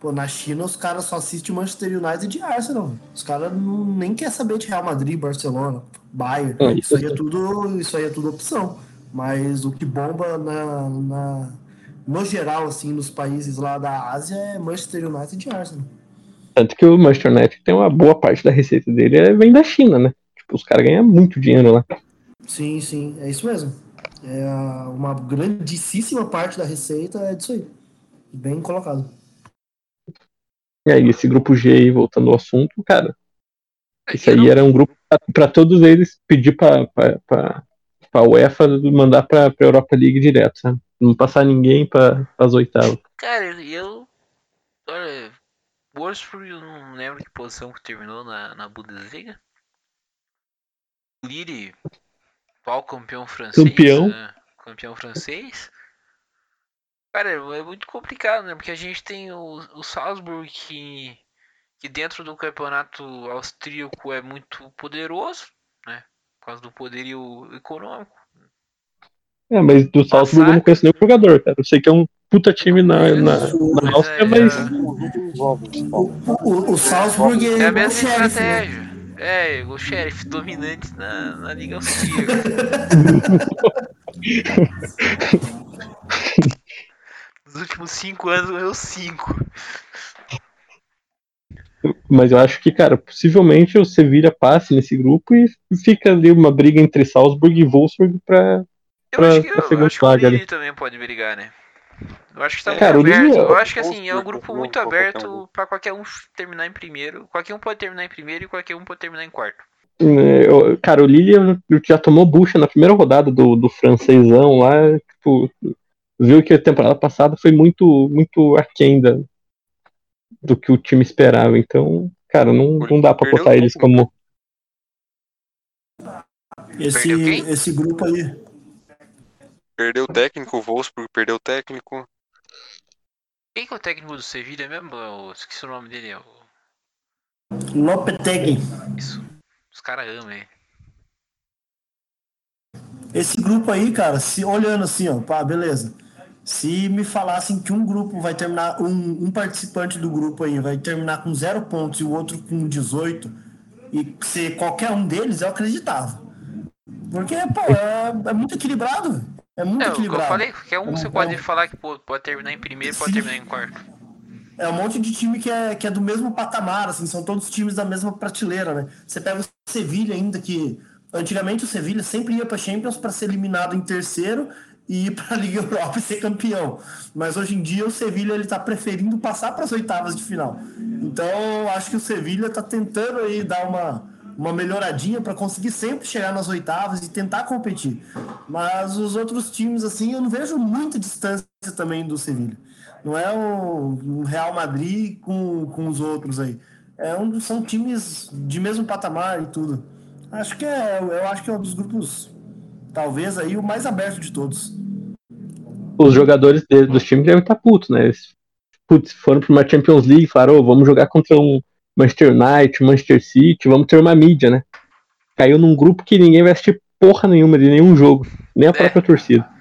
Pô, na China os caras só assistem Manchester United e Arsenal. Os caras nem quer saber de Real Madrid, Barcelona, Bayern. É, isso, aí é tudo, isso aí é tudo opção. Mas o que bomba na, na, no geral, assim, nos países lá da Ásia é Manchester United e Arsenal. Tanto que o Manchester United tem uma boa parte da receita dele é, vem da China, né? Tipo, os caras ganham muito dinheiro lá. Sim, sim, é isso mesmo. É uma grandíssima parte da receita é disso aí. Bem colocado. E aí, esse grupo G aí, voltando ao assunto, cara. Esse aí era um grupo para todos eles pedir pra, pra UEFA mandar pra, pra Europa League direto, sabe? Não passar ninguém pra, as oitavas. Cara, eu. Olha, Wolfsburg, eu não lembro que posição que terminou na, na Bundesliga. Lille, qual campeão francês? Campeão. Né? Campeão francês. Cara, é muito complicado, né? Porque a gente tem o, o Salzburg que, que dentro do campeonato austríaco é muito poderoso, né? Por causa do poderio econômico. É, mas do Salzburg eu não conheço nenhum jogador, cara. Eu sei que é um puta time na, na, na Áustria, mas. É, o, o, o Salzburg é, é a mesma né? estratégia. É, o xerife dominante na, na Liga Austríaca. Nos últimos cinco anos ganhou cinco. Mas eu acho que, cara, possivelmente o Sevilla passe nesse grupo e fica ali uma briga entre Salzburg e Wolfsburg pra, pra, eu acho que, pra eu acho vaga. Que o também pode brigar, né? Eu acho que tá é, muito aberto. Eu acho que assim, é um grupo muito aberto para qualquer um terminar em primeiro. Qualquer um pode terminar em primeiro e qualquer um pode terminar em quarto. É, cara, o Lille já tomou bucha na primeira rodada do, do francesão lá. Tipo, viu que a temporada passada foi muito, muito aquém da, do que o time esperava. Então, cara, não, não dá pra botar eles como. Esse, esse grupo aí. Perdeu o técnico, o Wolfsburg perdeu o técnico. Quem que é o técnico do Sevilha mesmo? Eu esqueci o nome dele. É o... Lopetegui. Isso. Os caras amam ele. Esse grupo aí, cara, se olhando assim, ó, pá, beleza. Se me falassem que um grupo vai terminar, um, um participante do grupo aí vai terminar com zero pontos e o outro com 18, e ser qualquer um deles, eu acreditava. Porque, pô, é, é muito equilibrado. É muito é, equilibrado. Eu falei, qualquer um é você pode falar que pô, pode terminar em primeiro, pode terminar em quarto. É um monte de time que é, que é do mesmo patamar, assim, são todos times da mesma prateleira, né? Você pega o Sevilha ainda, que antigamente o Sevilha sempre ia para Champions para ser eliminado em terceiro e ir para a Liga Europa e ser campeão. Mas hoje em dia o Sevilha ele está preferindo passar para as oitavas de final. Então acho que o Sevilha está tentando aí dar uma, uma melhoradinha para conseguir sempre chegar nas oitavas e tentar competir. Mas os outros times assim eu não vejo muita distância também do Sevilha. Não é o Real Madrid com, com os outros aí. É um, são times de mesmo patamar e tudo. Acho que é, eu acho que é um dos grupos talvez aí o mais aberto de todos. Os jogadores dos times devem estar putos, né? Eles putz, foram para uma Champions League e falaram, oh, vamos jogar contra um Manchester United, Manchester City, vamos ter uma mídia, né? Caiu num grupo que ninguém vai assistir porra nenhuma de nenhum jogo, nem a é. própria torcida.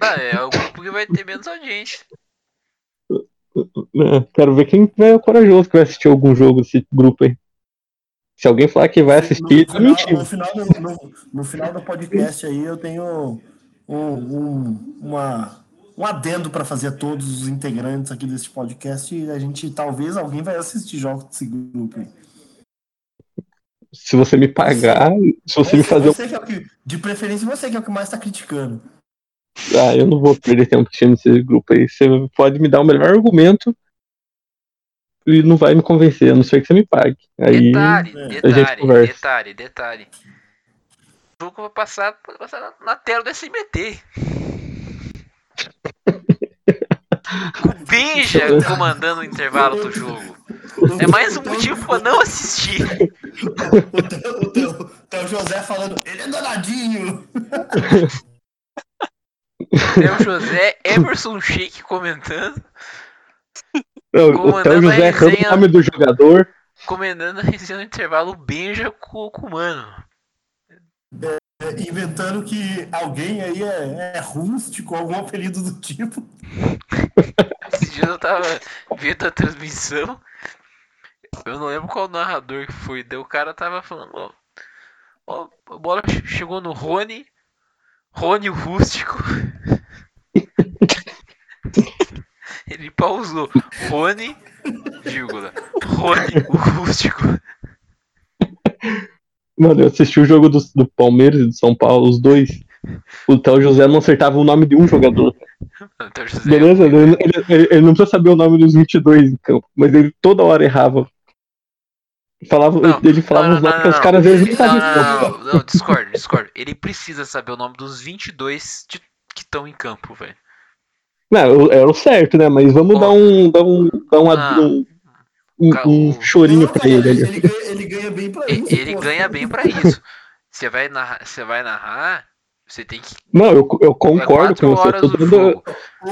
Ah, é o grupo que vai ter menos audiência. É, quero ver quem é corajoso que vai assistir algum jogo desse grupo aí. Se alguém falar que vai assistir, no, no, final, no, final do, no, no, final do podcast aí eu tenho um, um, uma, um adendo para fazer a todos os integrantes aqui desse podcast e a gente talvez alguém vai assistir jogos desse grupo aí. Se você me pagar, se você, me fazer. Você é que, de preferência, você que é o que mais está criticando. Ah, eu não vou perder tempo assistindo esse grupo aí. Você pode me dar o melhor argumento e não vai me convencer, a não ser que você me pague. Aí detalhe, detalhe, detalhe, detalhe. O jogo vai passar, vai passar na, na tela do SMT. O Benja comandando o intervalo do jogo. É mais um motivo pra não assistir. O teu, o teu, o teu José falando, ele é danadinho. É o José Emerson Sheik comentando. Não, o Comandando a José errando resenha. o nome do jogador. Comendando a resenha no intervalo Benja com o Mano. Inventando que alguém aí é, é rústico, algum apelido do tipo. Esse dia eu tava vendo a transmissão. Eu não lembro qual narrador que foi. O cara tava falando, ó. a bola che- chegou no Rony. Rony o rústico. Ele pausou. Rony, vírgula. Rony o rústico. Mano, eu assisti o jogo do, do Palmeiras e do São Paulo, os dois. O Theo José não acertava o nome de um jogador. Beleza? Ele, ele- ele- ele não precisa saber o nome dos 22 em campo, mas ele toda hora errava. Falava, Não, ele falava não, não, nomes não, que os caras às vezes Não, sabiam. não, não, não, não, discordo, discordo. Ele precisa saber o nome dos 22 de- que estão em campo, velho. Não, era o certo, né? Mas vamos Ó. dar um. Dar um, dar um, Ah. um, um- um chorinho cara, ele ali. ele, ganha, ele ganha bem pra E- isso. Ele pô. ganha bem pra isso. Você vai narrar, você vai narrar, você tem que. Não, eu, eu É concordo com você. horas Eu do tô dando-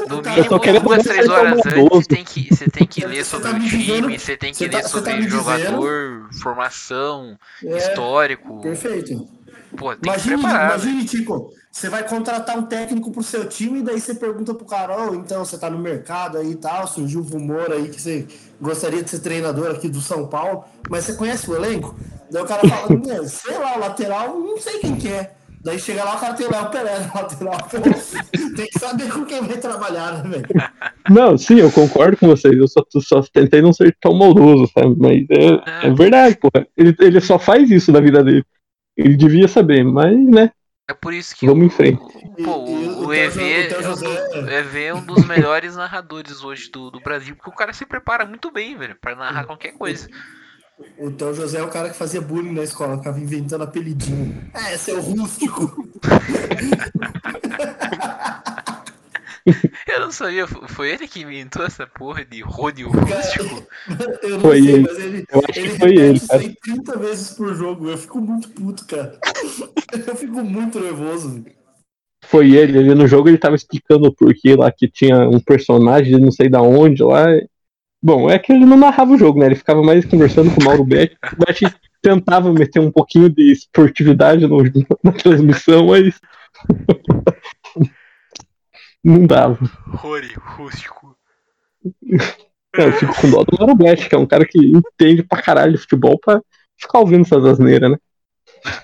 No mínimo, tô querendo duas, três é horas antes, você tem que, você tem que ler sobre tá o me dizendo- time, você tem que ler tá- você sobre tá jogador, formação, É, histórico. Perfeito. Pô, tem que Imagine, preparar. velho. imagine, Tico, você vai contratar um técnico pro seu time e daí você pergunta pro cara, "Ô, então você tá no mercado aí e tal, surgiu um rumor aí que você gostaria de ser treinador aqui do São Paulo, mas você conhece o elenco? Daí o cara fala, "Né, sei lá, o lateral, não sei quem que é. Daí chega lá, o cara tem o Léo Pelé no lateral. tem que saber com quem vai trabalhar, né, velho? Não, sim, eu concordo com vocês. Eu só, só tentei não ser tão maldoso, sabe? Mas é, é verdade, porra. Ele, ele só faz isso na vida dele. Ele devia saber, mas, né? É por isso que Vamos o, em frente. o- pô, o, o EV, o é Theo um José- do- o EV é um dos melhores narradores hoje do, do Brasil, porque o cara se prepara muito bem, velho, pra narrar qualquer coisa. O Theo José é o cara que fazia bullying na escola, ficava inventando apelidinho. É, seu rústico. Eu não sabia, fo- foi ele que inventou essa porra de Rony o rústico. Eu não Foi sei, ele. mas ele, Eu acho que ele foi repete ele, isso cara. aí 30 vezes por jogo. Eu fico muito puto, cara. Eu fico muito nervoso. Foi ele. Ele no jogo ele tava explicando o porquê lá que tinha um personagem de não sei da onde lá. Bom, é que ele não narrava o jogo, né? Ele ficava mais conversando com o Mauro Betti. O Betti tentava meter um pouquinho de esportividade no- na transmissão, mas. Não dava. Rony rústico. É, eu fico com dó do Mauro que é um cara que entende pra caralho de futebol pra ficar ouvindo essas asneiras, né?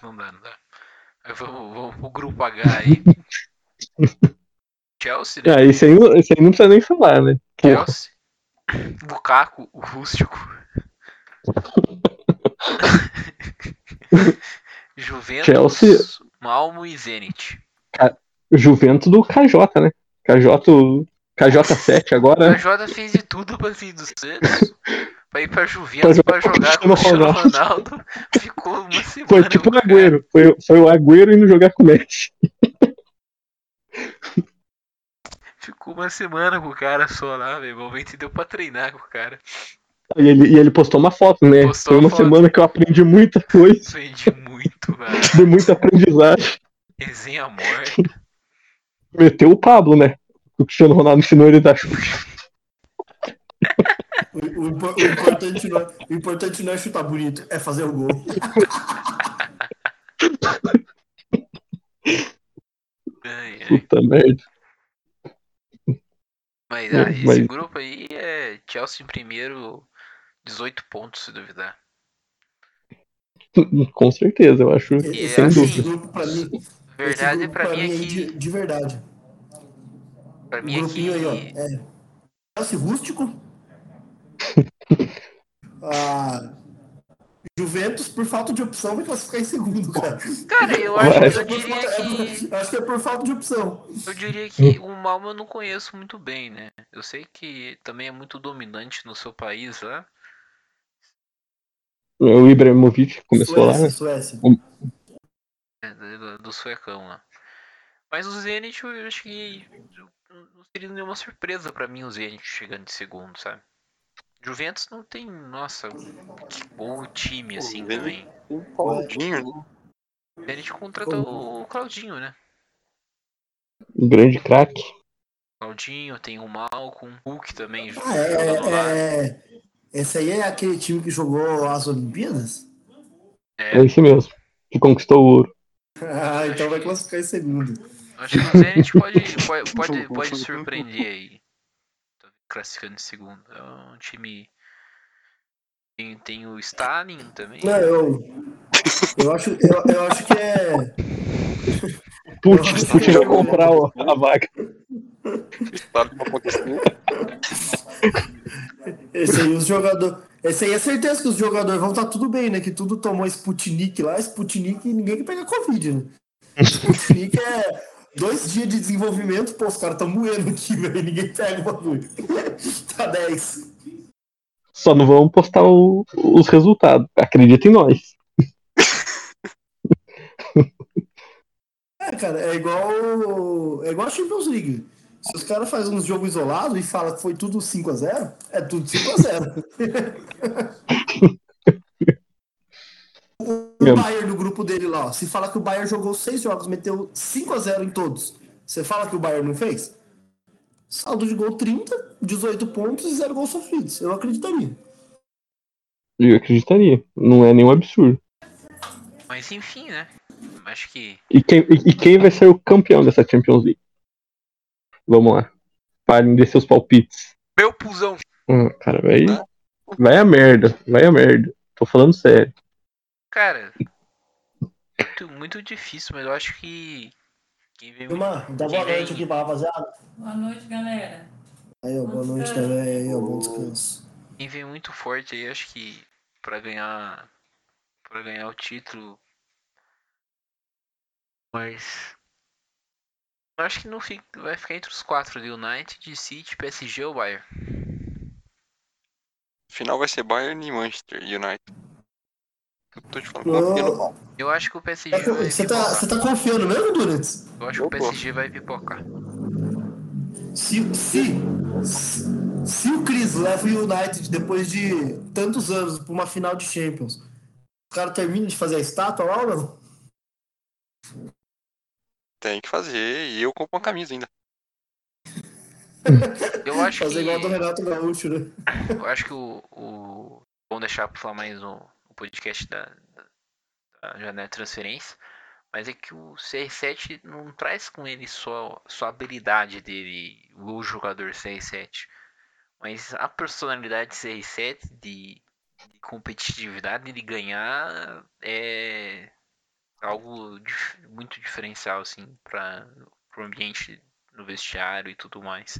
Não, não dá, não dá. Vamos, vamos pro grupo H aí. Chelsea, né? É, esse aí, não- esse aí não precisa nem falar, né? Porra. Chelsea. Lukaku, o rústico. Juventus, Chelsea. Malmo e Zenit. Juventus do KJ, né? KJ, o- KJ7 A agora. Jota fez de tudo pra vir do Santos. Pra ir pra Juventus, Pra pra jogar com o o Cristiano Ronaldo. Ronaldo. Ficou uma semana. Foi tipo o. Agüero. Foi, foi o Agüero indo jogar com o Messi. Ficou uma semana com o cara só lá, velho. Momento deu pra treinar com o cara. E ele, e ele postou uma foto, né? Postou foi uma foto. semana que eu aprendi muita coisa, Aprendi muito, velho. de muita aprendizagem. Resenha morta. Meteu o Pablo, né? O Cristiano Ronaldo ensinou ele da Xuxa. O, o impo- o importante não é, o importante não é chutar bonito, é fazer o gol. Ai, ai. Puta merda. Mas É, ah, esse mas- grupo aí é Chelsea em primeiro, 18 pontos, se duvidar. Com certeza, eu acho. E sem assim, dúvida. grupo pra mim. Esse Verdade grupo pra mim é aí que. de, de verdade. Pra O mim é grupinho aí, ó. que. É. Chelsea rústico. Ah, Juventus, por falta de opção, vai classificar em segundo, cara. Cara, eu acho, eu É diria é que. por- acho que é por falta de opção. Eu diria que o Malmo eu não conheço muito bem, né? Eu sei que também é muito dominante no seu país lá. O Ibrahimovic começou lá, né? Suécia. né, do, do suecão lá. Mas o Zenit eu acho que não seria nenhuma surpresa pra mim o Zenit chegando em segundo, sabe? Juventus não tem, nossa, que bom time assim Zenit- também. O Claudinho, né? O Zenit contratou o Claudinho, né? Um grande craque. Claudinho, tem o Malcolm, o Hulk também. Ah, lado. é, é, esse aí é aquele time que jogou as Olimpíadas? É esse mesmo. Que conquistou o ouro. Ah, então vai classificar em segundo. Acho que o Zenit pode, pode, pode, pode surpreender aí. Tô classificando em segundo. É um time. Tem, tem o Stalin também. Não, eu, eu, acho, eu, eu acho que é. Putz, que- vai comprar o- a vaga. Esse aí, os jogadores. Esse aí é certeza que os jogadores vão estar tudo bem, né? Que tudo tomou Sputnik lá. Sputnik ninguém quer pegar Covid, né? Sputnik é dois dias de desenvolvimento. Pô, os caras estão moendo aqui, velho. Ninguém pega o bagulho. tá 10. Só não vamos postar o- os resultados. Acredita em nós. É, cara, é igual. É igual a Champions League. Se os caras fazem um jogo isolado e falam que foi tudo 5x0, é tudo 5x0. o. Bayern no grupo dele lá, ó, se fala que o Bayern jogou seis jogos, meteu 5x0 em todos, você fala que o Bayern não fez? Saldo de gol 30, 18 pontos e 0 gols sofridos. Eu acreditaria. Eu acreditaria. Não é nenhum absurdo. Mas enfim, né? Acho que. E quem, e- e quem vai ser o campeão dessa Champions League? Vamos lá. Parem de seus palpites. Meu pulsão! Hum, cara, vai. Vai a merda. Vai a merda. Tô falando sério. Cara. Muito, muito difícil, mas eu acho que. Quem vem dá boa noite aqui pra rapaziada. Boa noite, galera. Aí, ó, boa noite também. Aí, ó, bom descanso. Quem vem muito forte aí, acho que pra ganhar. Pra ganhar o título. Mas. Eu acho que não fica, vai ficar entre os quatro de United, City, PSG ou Bayern. Final vai ser Bayern e Manchester United. Eu tô te falando, Não. mal. Eu acho que o PSG vai Você tá, pipocar. você tá confiando mesmo, Duretz? Eu acho que o. PSG vai pipocar. Se, se, se, se o Chris leva o United depois de tantos anos pra uma final de Champions, o cara termina de fazer a estátua lá ou não? Tem que fazer e eu compro uma camisa ainda. Eu acho Fazer que. igual do Renato Gaúcho, né? Eu acho que o. o vamos deixar pra falar mais no, no podcast da, da, da janela de transferência. Mas é que o CR7 não traz com ele só, só a habilidade dele, o jogador CR7. Mas a personalidade de CR7 de, de competitividade, de ganhar, é algo dif- muito diferencial, assim, para o ambiente no vestiário e tudo mais.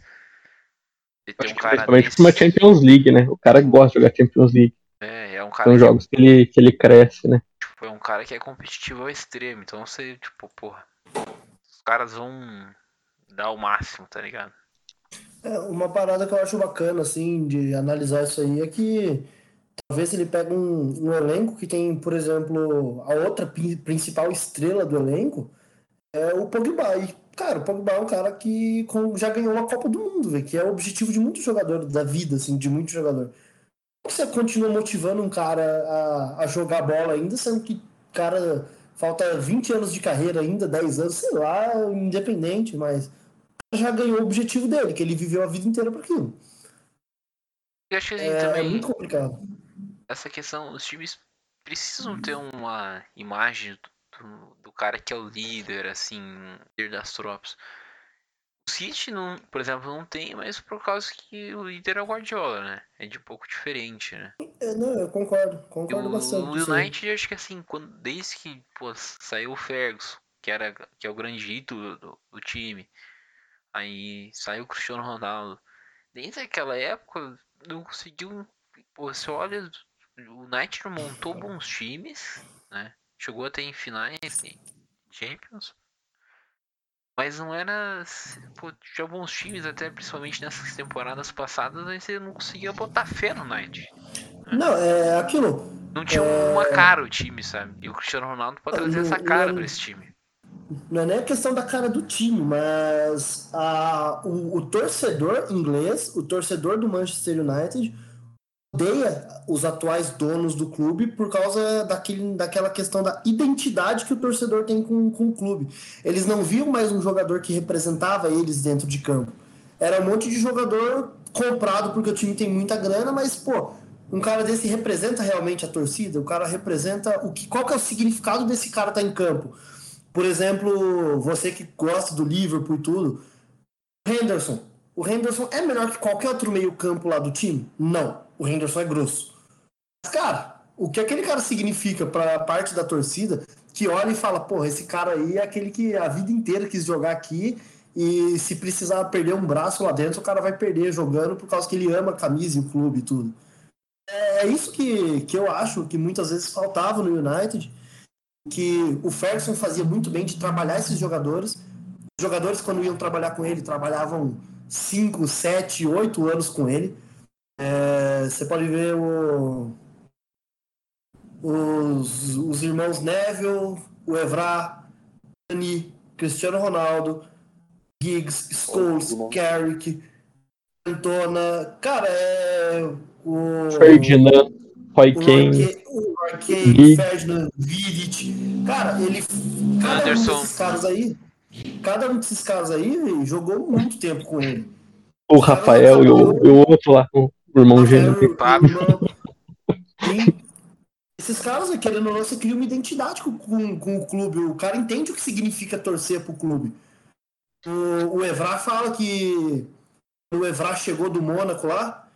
Você tem Acho um cara principalmente desse- uma Champions League, né? O cara gosta de jogar Champions League. É, é um cara São que jogos que ele, que ele cresce, né? tipo, é um cara que é competitivo ao extremo. Então você, tipo, porra. Os caras vão dar o máximo, tá ligado? É, uma parada que eu acho bacana, assim, de analisar isso aí é que talvez ele pegue um, um elenco que tem, por exemplo, a outra pri- principal estrela do elenco é o Pogba. E, cara, o Pogba é um cara que já ganhou uma Copa do Mundo, velho, que é o objetivo de muito jogador da vida, assim, de muito jogador. Como você continua motivando um cara a, a jogar bola ainda, sendo que, cara, falta 20 anos de carreira ainda, 10 anos, sei lá, independente, mas já ganhou o objetivo dele, que ele viveu a vida inteira para aquilo. Eu acho que É, é também muito complicado. Essa questão, os times precisam ter uma imagem do, do cara que é o líder, assim, líder das tropas. O City, não, por exemplo, não tem, mas por causa que o líder é o Guardiola, né? É de um pouco diferente, né? É, não, eu concordo, concordo o, bastante. o. United, acho que assim, quando, desde que pô, saiu o Ferguson, que, era, que é o grande ídolo do, do time, aí saiu o Cristiano Ronaldo, desde aquela época não conseguiu. Pô, você olha, o United montou bons times, né? Chegou até em finais de Champions. Mas não era. Pô, tinha bons times até, principalmente nessas temporadas passadas, mas você não conseguia botar fé no United. Não, é aquilo. Não tinha uma cara o time, sabe? E o Cristiano Ronaldo pode Ah, trazer não- essa cara não- pra esse time. não é nem a questão da cara do time, mas a, o, o torcedor inglês, o torcedor do Manchester United, odeia os atuais donos do clube por causa daquele, daquela questão da identidade que o torcedor tem com, com o clube. Eles não viam mais um jogador que representava eles dentro de campo. Era um monte de jogador comprado porque o time tem muita grana, mas, pô, um cara desse representa realmente a torcida? O cara representa o que, qual que é o significado desse cara estar tá em campo? Por exemplo, você que gosta do Liverpool e tudo, Henderson. O Henderson é melhor que qualquer outro meio-campo lá do time? Não. O Henderson é grosso. Mas, cara, o que aquele cara significa para parte da torcida que olha e fala: porra, esse cara aí é aquele que a vida inteira quis jogar aqui e se precisar perder um braço lá dentro, o cara vai perder jogando por causa que ele ama a camisa e o clube e tudo. É isso que, que eu acho que muitas vezes faltava no United que o Ferguson fazia muito bem de trabalhar esses jogadores. Os jogadores, quando iam trabalhar com ele, trabalhavam 5, 7, 8 anos com ele. É, você pode ver o, os, os irmãos Neville, o Evra, Dani, Cristiano Ronaldo, Giggs, Scholes, Carrick, Antona. Cara, é. O, Ferdinand, Roy Kane o Ferdinand, Vidic. Cara, ele. Cada Anderson. um desses caras aí. Cada um desses caras aí jogou muito tempo com ele. O Rafael e o, e o, outro lá, o irmão gêmeo. Esses caras, querendo ou não, você cria uma identidade com, com, com, o clube. O cara entende o que significa torcer pro clube. O, o Evra fala que o Evra chegou do Mônaco lá,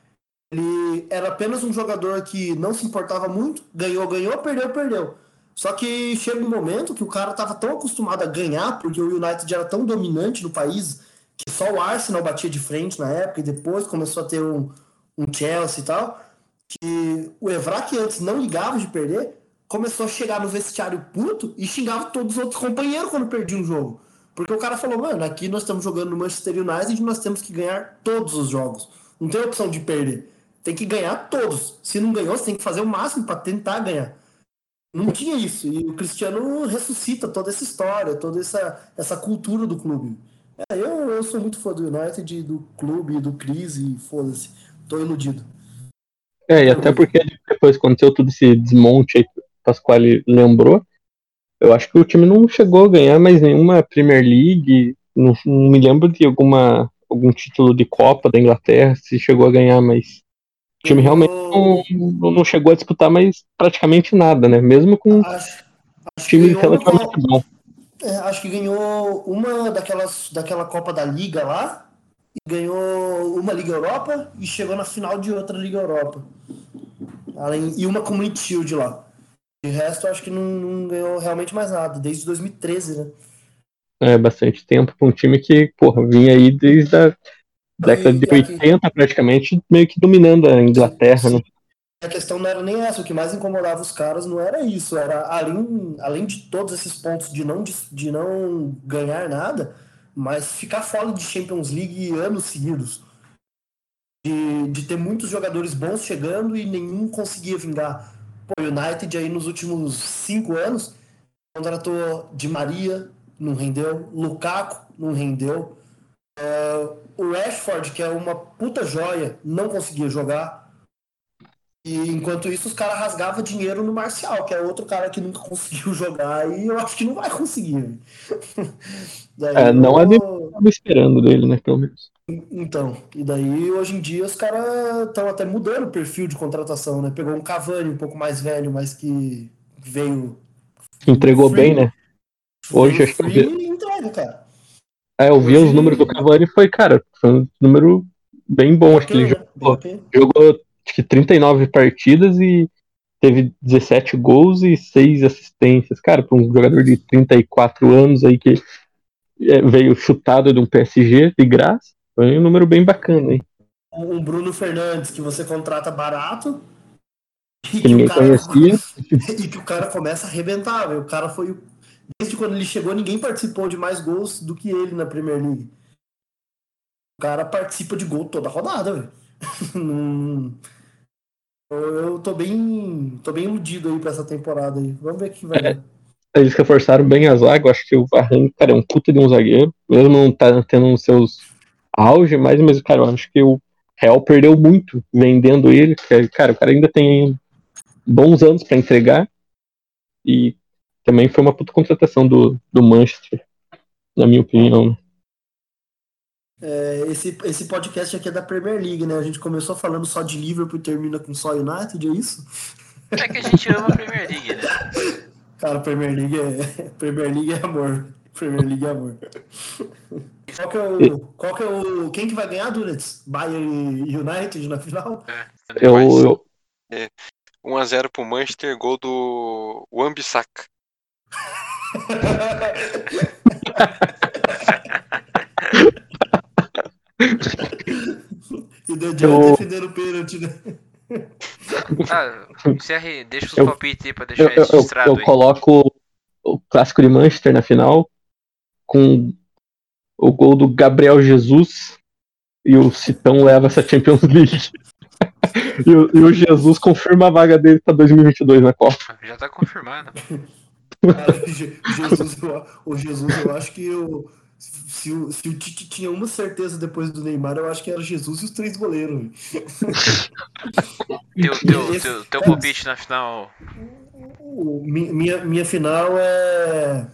ele era apenas um jogador que não se importava muito, ganhou, ganhou, perdeu, perdeu. Só que chega um momento que o cara estava tão acostumado a ganhar, porque o United era tão dominante no país, que só o Arsenal batia de frente na época, e depois começou a ter um, um Chelsea e tal, que o Evra, que antes não ligava de perder, começou a chegar no vestiário puto e xingava todos os outros companheiros quando perdia um jogo. Porque o cara falou, mano, aqui nós estamos jogando no Manchester United e nós temos que ganhar todos os jogos. Não tem opção de perder tem que ganhar todos. Se não ganhou, você tem que fazer o máximo para tentar ganhar. Não tinha isso. E o Cristiano ressuscita toda essa história, toda essa, essa cultura do clube. É, eu, eu sou muito fã do United, do clube, do Cris e foda-se. Tô iludido. É, e até porque depois aconteceu todo esse desmonte aí que o Pasquale lembrou, eu acho que o time não chegou a ganhar mais nenhuma Premier League. Não, não me lembro de alguma algum título de Copa da Inglaterra, se chegou a ganhar, mas o time realmente não, não, chegou a disputar mais praticamente nada, né? Mesmo com acho, acho time relativamente uma, bom. É, acho que ganhou uma daquelas daquela Copa da Liga lá, ganhou uma Liga Europa e chegou na final de outra Liga Europa. Além, e uma Community Shield lá. De resto, acho que não, não ganhou realmente mais nada, desde 2013, né? É, bastante tempo para um time que, porra, vinha aí desde a década de 80 praticamente meio que dominando a Inglaterra, né? A questão não era nem essa, o que mais incomodava os caras não era isso, era além, além de todos esses pontos de não, de, de não ganhar nada, mas ficar fora de Champions League anos seguidos. De, de ter muitos jogadores bons chegando e nenhum conseguia vingar. O United aí nos últimos cinco anos contratou Di Maria, não rendeu, Lukaku não rendeu, Uh, o Rashford, que é uma puta joia, não conseguia jogar. E enquanto isso, os caras rasgavam dinheiro no Marcial, que é outro cara que nunca conseguiu jogar e eu acho que não vai conseguir. daí, é, não é eu... esperando dele, né, pelo menos. Então, e daí hoje em dia os caras estão até mudando o perfil de contratação, né? Pegou um Cavani um pouco mais velho, mas que veio. Entregou free, bem, né? Hoje acho que. Entrega, cara. É, eu vi os números do Cavani e foi, cara, foi um número bem bom. Acho que ele jogou, jogou acho que 39 partidas e teve 17 gols e 6 assistências. Cara, para um jogador de 34 anos aí que é, veio chutado de um PSG de graça, foi um número bem bacana, hein? Um Bruno Fernandes que você contrata barato que, que ninguém conhecia. e que o cara começa a arrebentar. O cara foi desde quando ele chegou, ninguém participou de mais gols do que ele na Premier League. O cara participa de gol toda rodada, velho. eu tô bem. tô bem iludido aí pra essa temporada aí. Vamos ver o que vai é, dar. eles reforçaram bem a zaga. Eu acho que o Varane, cara, é um puta de um zagueiro. Mesmo não tá tendo os seus auge, mas, mas, cara, eu acho que o Real perdeu muito vendendo ele. Porque, cara, o cara ainda tem bons anos para entregar. E também foi uma puta contratação do, do Manchester, na minha opinião. É, esse, esse podcast aqui é da Premier League, né? A gente começou falando só de Liverpool e termina com só United, é isso? É que a gente ama a Premier League, né? Cara, Premier League é, Premier League é amor. Premier League é amor. Qual que é o. Qual que é o. Quem que vai ganhar, Duretz? Bayern e United na final? É, Eu, eu, 1x0 pro Manchester, gol do Wan-Bissaka. e The John Eu- defendendo o pênalti, né? Ah, CR, deixa os Eu- palpites aí pra eu, deixar eu, eu, registrado eu aí. coloco o clássico de Manchester na final com o gol do Gabriel Jesus e o Citão leva essa Champions League. e, o, e o Jesus confirma a vaga dele pra 2022 na Copa. Já tá confirmado. Cara, Je- Jesus, eu, o Jesus, eu acho que eu, se, o, se o Tite tinha uma certeza depois do Neymar, eu acho que era Jesus e os três goleiros. Teu, teu, teu, teu palpite na final. Minha, minha final é.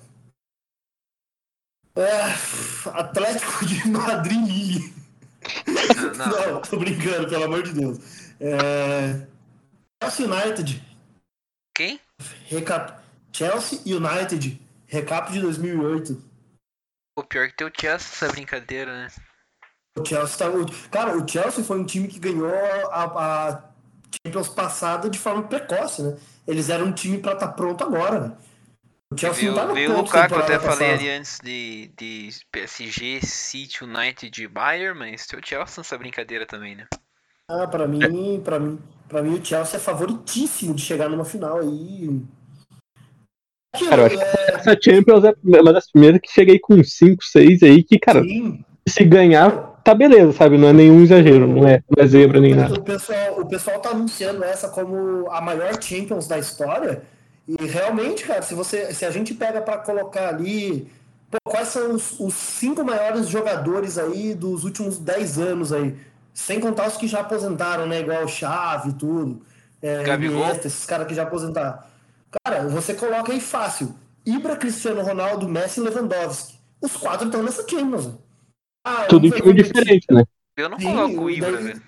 É. Atlético de Madrid Lille. Não, não. Não, tô brincando, pelo amor de Deus. É. Chelsea United. Quem? Recap... Chelsea United. Recap de 2008. O pior que tem o Chelsea essa brincadeira, né? O Chelsea tá. o- Cara, o Chelsea foi um time que ganhou a, a Champions passada de forma precoce, né? Eles eram um time pra estar pronto agora. né? O Chelsea Veio, não tava veio o pronto Lukaku, eu até falei ali antes de, de PSG, City, United e Bayern, mas tem o Chelsea nessa brincadeira também, né? Ah, pra mim, pra mim, pra mim o Chelsea é favoritíssimo de chegar numa final aí. Cara, eu acho é, Essa Champions é uma das primeiras que cheguei com 5, 6 aí, que, cara, sim, se ganhar, tá beleza, sabe? Não é nenhum exagero, não é, não é zebra nem nada. o pessoal, o pessoal tá anunciando essa como a maior Champions da história. E realmente, cara, se você, se a gente pega pra colocar ali, pô, quais são os, os cinco maiores jogadores aí dos últimos 10 anos aí, sem contar os que já aposentaram, né? Igual o Chave e tudo, é, Gabigol. Iniesta, esses caras que já aposentaram. Cara, você coloca aí fácil. Ibra, Cristiano Ronaldo, Messi e Lewandowski. Os quatro estão nessa Champions. né? Ah, Tudo um time diferente, né? Eu não Sim, coloco o Ibra, daí- velho.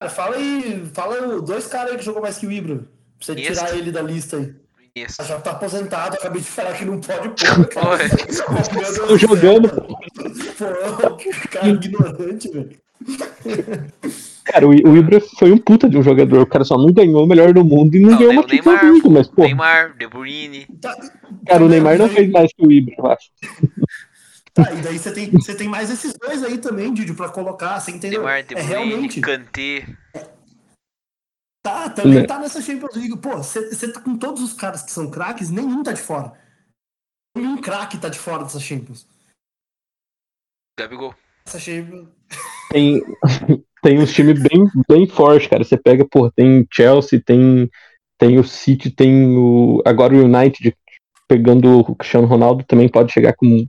Cara, fala aí, fala dois caras aí que jogou mais que o Ibra. Pra você Iniesta. tirar ele da lista aí. Iniesta. Já tá aposentado, acabei de falar que não pode pôr, cara. Tô jogando. Pô, que cara ignorante, velho. Cara, o, o Ibra foi um puta de um jogador. O cara só não ganhou o melhor do mundo e não, Não, ganhou uma Neymar, League, mas, pô, Neymar, De Bruyne. Tá, cara, o Neymar não fez mais que o Ibra, eu acho. Tá, e daí você tem, você tem mais esses dois aí também, Didi, pra colocar, você entendeu? Neymar, De é Bruyne, realmente. Kanté. Tá, também Né? tá nessa Champions League. Pô, você você tá com todos os caras que são craques, nenhum tá de fora. Nenhum craque tá de fora dessa Champions. Gabigol. Essa Champions. Tem, tem uns times bem, bem fortes, cara. Você pega, pô, tem Chelsea, tem, tem o City, tem o. Agora o United pegando o Cristiano Ronaldo também pode chegar como,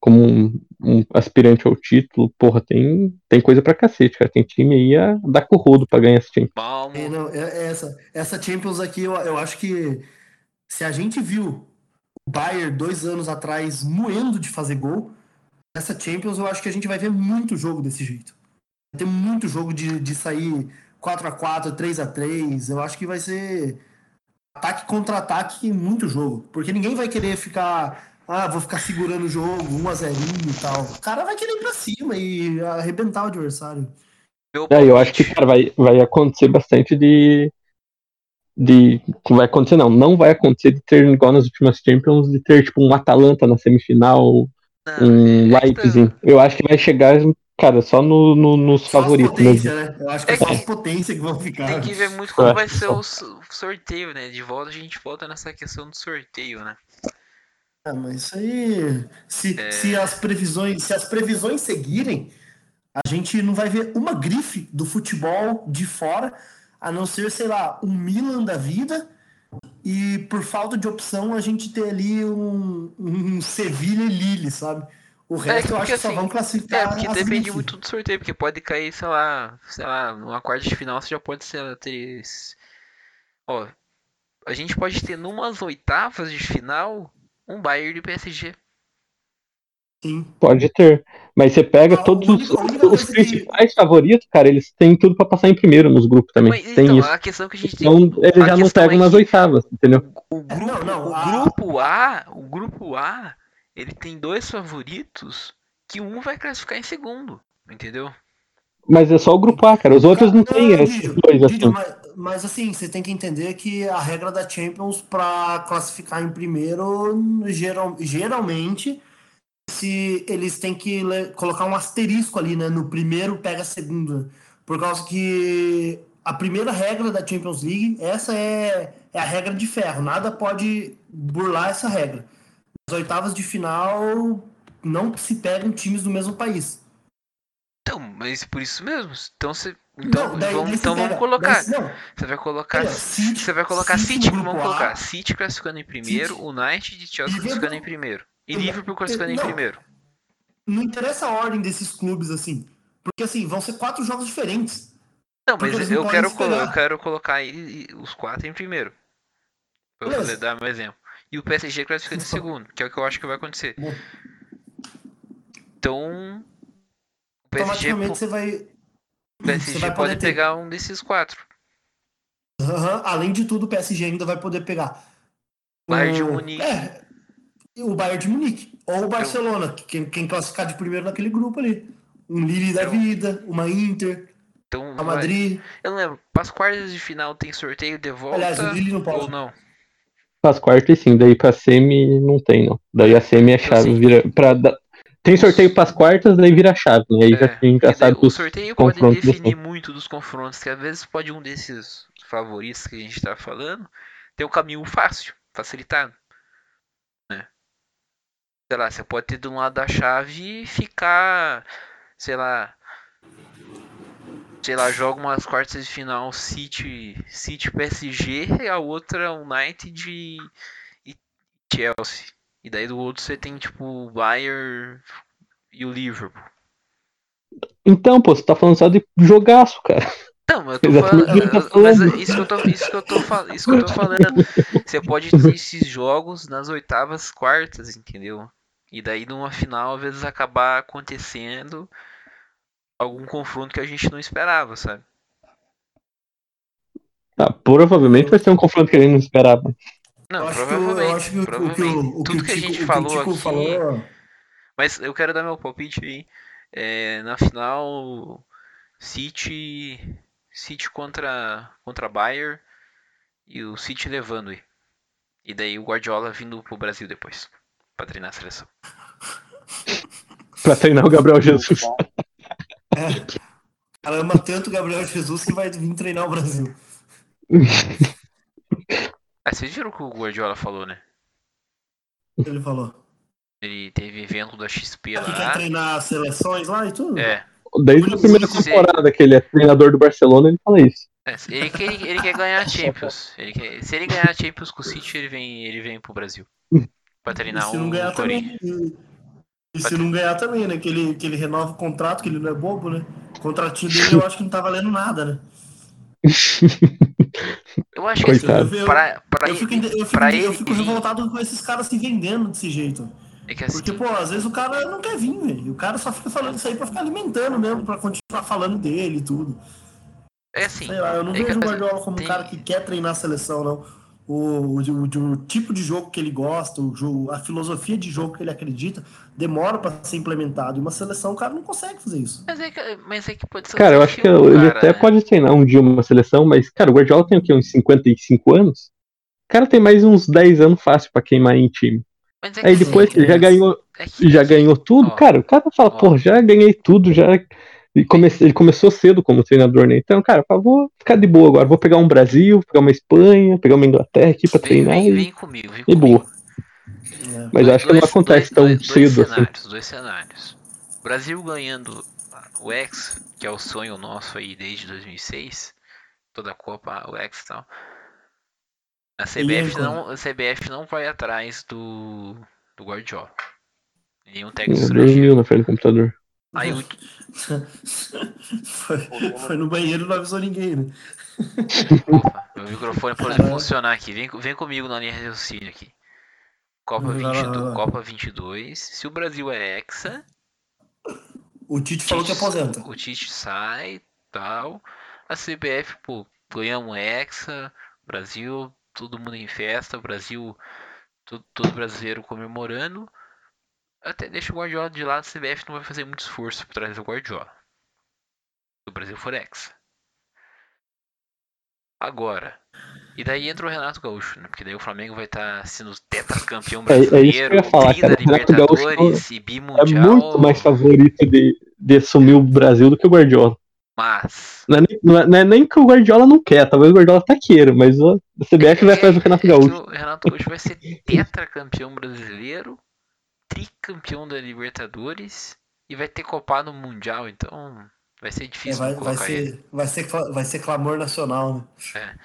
como um, um aspirante ao título. Porra, tem, tem coisa pra cacete, cara. Tem time aí a dar corrodo pra ganhar esse time. É, não, é- é essa, essa Champions aqui, eu, eu acho que se a gente viu o Bayern dois anos atrás moendo de fazer gol, essa Champions eu acho que a gente vai ver muito jogo desse jeito. Vai ter muito jogo de, de sair 4x4, 3x3. Eu acho que vai ser ataque contra ataque muito jogo. Porque ninguém vai querer ficar. Ah, vou ficar segurando o jogo, 1x0 e tal. O cara vai querer ir pra cima e arrebentar o adversário. É, eu acho que, cara, vai, vai acontecer bastante de. De. Vai acontecer, não. Não vai acontecer de ter, igual nas últimas Champions, de ter, tipo, um Atalanta na semifinal, Não, um é que tá- Leipzig. Eu acho que vai chegar, cara, só no, no- nos Só favoritos potência, né? Eu acho que é, É só que- as potências que vão ficar. Tem que ver muito como Eu vai ser o so- sorteio, né? De volta a gente volta nessa questão do sorteio, né? Ah, mas isso aí. Se, É. se, as previsões, se as previsões seguirem, a gente não vai ver uma grife do futebol de fora, a não ser, sei lá, um Milan da vida e por falta de opção a gente ter ali um, um Sevilha e Lille, sabe? O resto eu acho que só assim, vão classificar. É, porque depende muito do sorteio, porque pode cair, sei lá, sei lá, numa quarta de final você já pode ser ter. Ó, a gente pode ter numas oitavas de final um Bayern e PSG. Sim. Pode ter. Mas você pega A todos os, os que- principais favoritos, cara, eles têm tudo pra passar em primeiro nos grupos também. Mas, tem então, isso. a questão que a gente tem. Então eles a já não pegam é nas que oitavas, entendeu? O grupo, não, não, o a- grupo A, o grupo A, ele tem dois favoritos que um vai classificar em segundo, entendeu? Mas é só o grupo A, cara. Os outros não tem esses dois assim. mas, mas assim, você tem que entender que a regra da Champions para classificar em primeiro, geral, geralmente, se eles têm que colocar um asterisco ali, né? No primeiro pega a segunda. Por causa que a primeira regra da Champions League, essa é, é a regra de ferro. Nada pode burlar essa regra. Nas oitavas de final, não se pegam times do mesmo país. Então, mas por isso mesmo. Então você. Então, Não, daí- vamos, daí então pega- vamos colocar. Você vai colocar. Olha, City- você vai colocar City City, vamos A. colocar City classificando em primeiro, o United e Chelsea Liverpool- classificando em primeiro. E Liverpool classificando em não. primeiro. não interessa a ordem desses clubes assim. Porque assim, vão ser quatro jogos diferentes. Não, mas não eu quero, eu quero colocar os quatro em primeiro. Pra Beleza. poder dar meu exemplo. E o PSG classificando em segundo, que é o que eu acho que vai acontecer. Bom. Então. O PSG, Automaticamente você vai. o PSG vai pode ter. pegar um desses quatro. Aham, Além de tudo, o PSG ainda vai poder pegar. Bayern de Munique. É, o Bayern de Munique. Ou o Barcelona, que quem, quem classificar de primeiro naquele grupo ali. Um Lille da Eu- vida, uma Inter, Então, a Madrid. eu não lembro. Para as quartas de final tem sorteio de volta Aliás, o Lille não ou pode. não? As quartas sim, daí pra semi não tem, não. Daí a semi é chave, sei. vira. Pra, da- Tem sorteio pras quartas, daí vira chave, né? Aí É, já, a daí sabe o sorteio pode definir muito dos confrontos, que às vezes pode um desses favoritos que a gente tá falando ter um caminho fácil, facilitado. Sei lá, você pode ter de um lado da chave e ficar, sei lá, sei lá, joga umas quartas de final City, City PSG e a outra United e e Chelsea. E daí do outro você tem tipo o Bayern e o Liverpool. Então, pô, você tá falando só de jogaço, cara. Não, eu tô Exatamente falando, o que eu tô mas falando. isso que eu tô, isso que eu tô, isso que eu tô falando. Você pode ter esses jogos nas oitavas, quartas, entendeu? E daí numa final às vezes acabar acontecendo algum confronto que a gente não esperava, sabe? Tá, provavelmente vai ser um confronto que a gente não esperava. Não, acho provavelmente, eu acho que, o- o que, o, Tudo o que a gente falou aqui, falou. mas eu quero dar meu palpite aí. É, na final, City, City contra contra Bayern e o City levando aí. E daí o Guardiola vindo pro Brasil depois pra treinar a seleção. Pra treinar o Gabriel Jesus. É, ela ama tanto o Gabriel Jesus que vai vir treinar o Brasil. Ah, vocês viram o que o Guardiola falou, né? Ele falou. Ele teve evento da XP quer lá. treinar as seleções lá e tudo. É, Desde a primeira temporada que ele é treinador do Barcelona, ele fala isso. é, ele, quer, ele quer ganhar a Champions. Ele quer- se ele ganhar a Champions com o City, ele vem, ele vem pro Brasil. Pra E treinar se não o ganhar Corinthians. também. E, e se não ganhar também, né? Que ele, que ele renova o contrato, que ele não é bobo, né? O contratinho dele eu acho que não tá valendo nada, né? Eu acho que assim. Eu- pra, pra, Eu fico, ele, eu fico, pra eu ele fico vir- revoltado com esses caras se vendendo desse jeito. é que assim, Porque, pô, às vezes o cara não quer vir, velho. O cara só fica falando isso aí pra ficar alimentando mesmo, pra continuar falando dele e tudo. é assim, Sei lá, eu não é vejo o Guardiola como tem- um cara que quer treinar a seleção, não. O, o, o- o tipo de jogo que ele gosta, o jogo, a filosofia de jogo que ele acredita, demora pra ser implementado. E uma seleção, o cara não consegue fazer isso. Mas é que, mas é que pode ser um Cara, eu acho que do ele cara, até né? pode treinar um dia uma seleção, mas, cara, o Guardiola tem o quê? Uns 55 anos? O cara tem mais uns 10 anos fácil pra queimar em time. Mas é que Aí depois ele já ganhou, é que- já ganhou tudo, Ó, cara, o cara fala, ó. pô, já ganhei tudo, já. E come- Ele começou cedo como treinador, né? Então, cara, eu vou ficar de boa agora. Vou pegar um Brasil, pegar uma Espanha, pegar uma Inglaterra aqui pra Vem, treinar. vem, e- vem comigo, vem e comigo. boa. Mas eu acho que não acontece tão dois, cedo dois assim. cenários, Dois cenários. Brasil ganhando o X, que é o sonho nosso aí desde 2006, toda a Copa, o X e tal. A CBF não, a CBF não vai atrás do, do Guardiola. Nenhum técnico Deus estrangeiro. mil na frente do computador. Aí o, foi, foi no banheiro e não avisou ninguém, né? opa, meu microfone pode funcionar aqui. Vem, vem comigo na linha de raciocínio aqui. Copa lá, 22, vai lá. Copa 22. Se o Brasil é hexa, O Tite falou que aposenta. o Tite sai tal. A CBF, pô, ganhamos hexa. Brasil, todo mundo em festa. Brasil, todo, todo brasileiro comemorando. Até deixa o Guardiola de lado. A CBF não vai fazer muito esforço por trás do Guardiola. Se o Brasil for hexa. Agora. E daí entra o Renato Gaúcho, né? Porque daí o Flamengo vai estar sendo tetracampeão É- é brasileiro, ia falar, cara. O Libertadores e É bimundial. muito mais favorito de, de assumir o Brasil do que o Guardiola. Mas. Não é, nem, não é- é nem que o Guardiola não quer, talvez o Guardiola até queira, mas a CBF vai atrás do Renato É Gaúcho. o Renato Gaúcho vai ser tetracampeão brasileiro, tricampeão da Libertadores e vai ter copado o Mundial, então vai ser É, difícil vai, não vai, ele. ser, vai, ser, vai ser clamor nacional, né?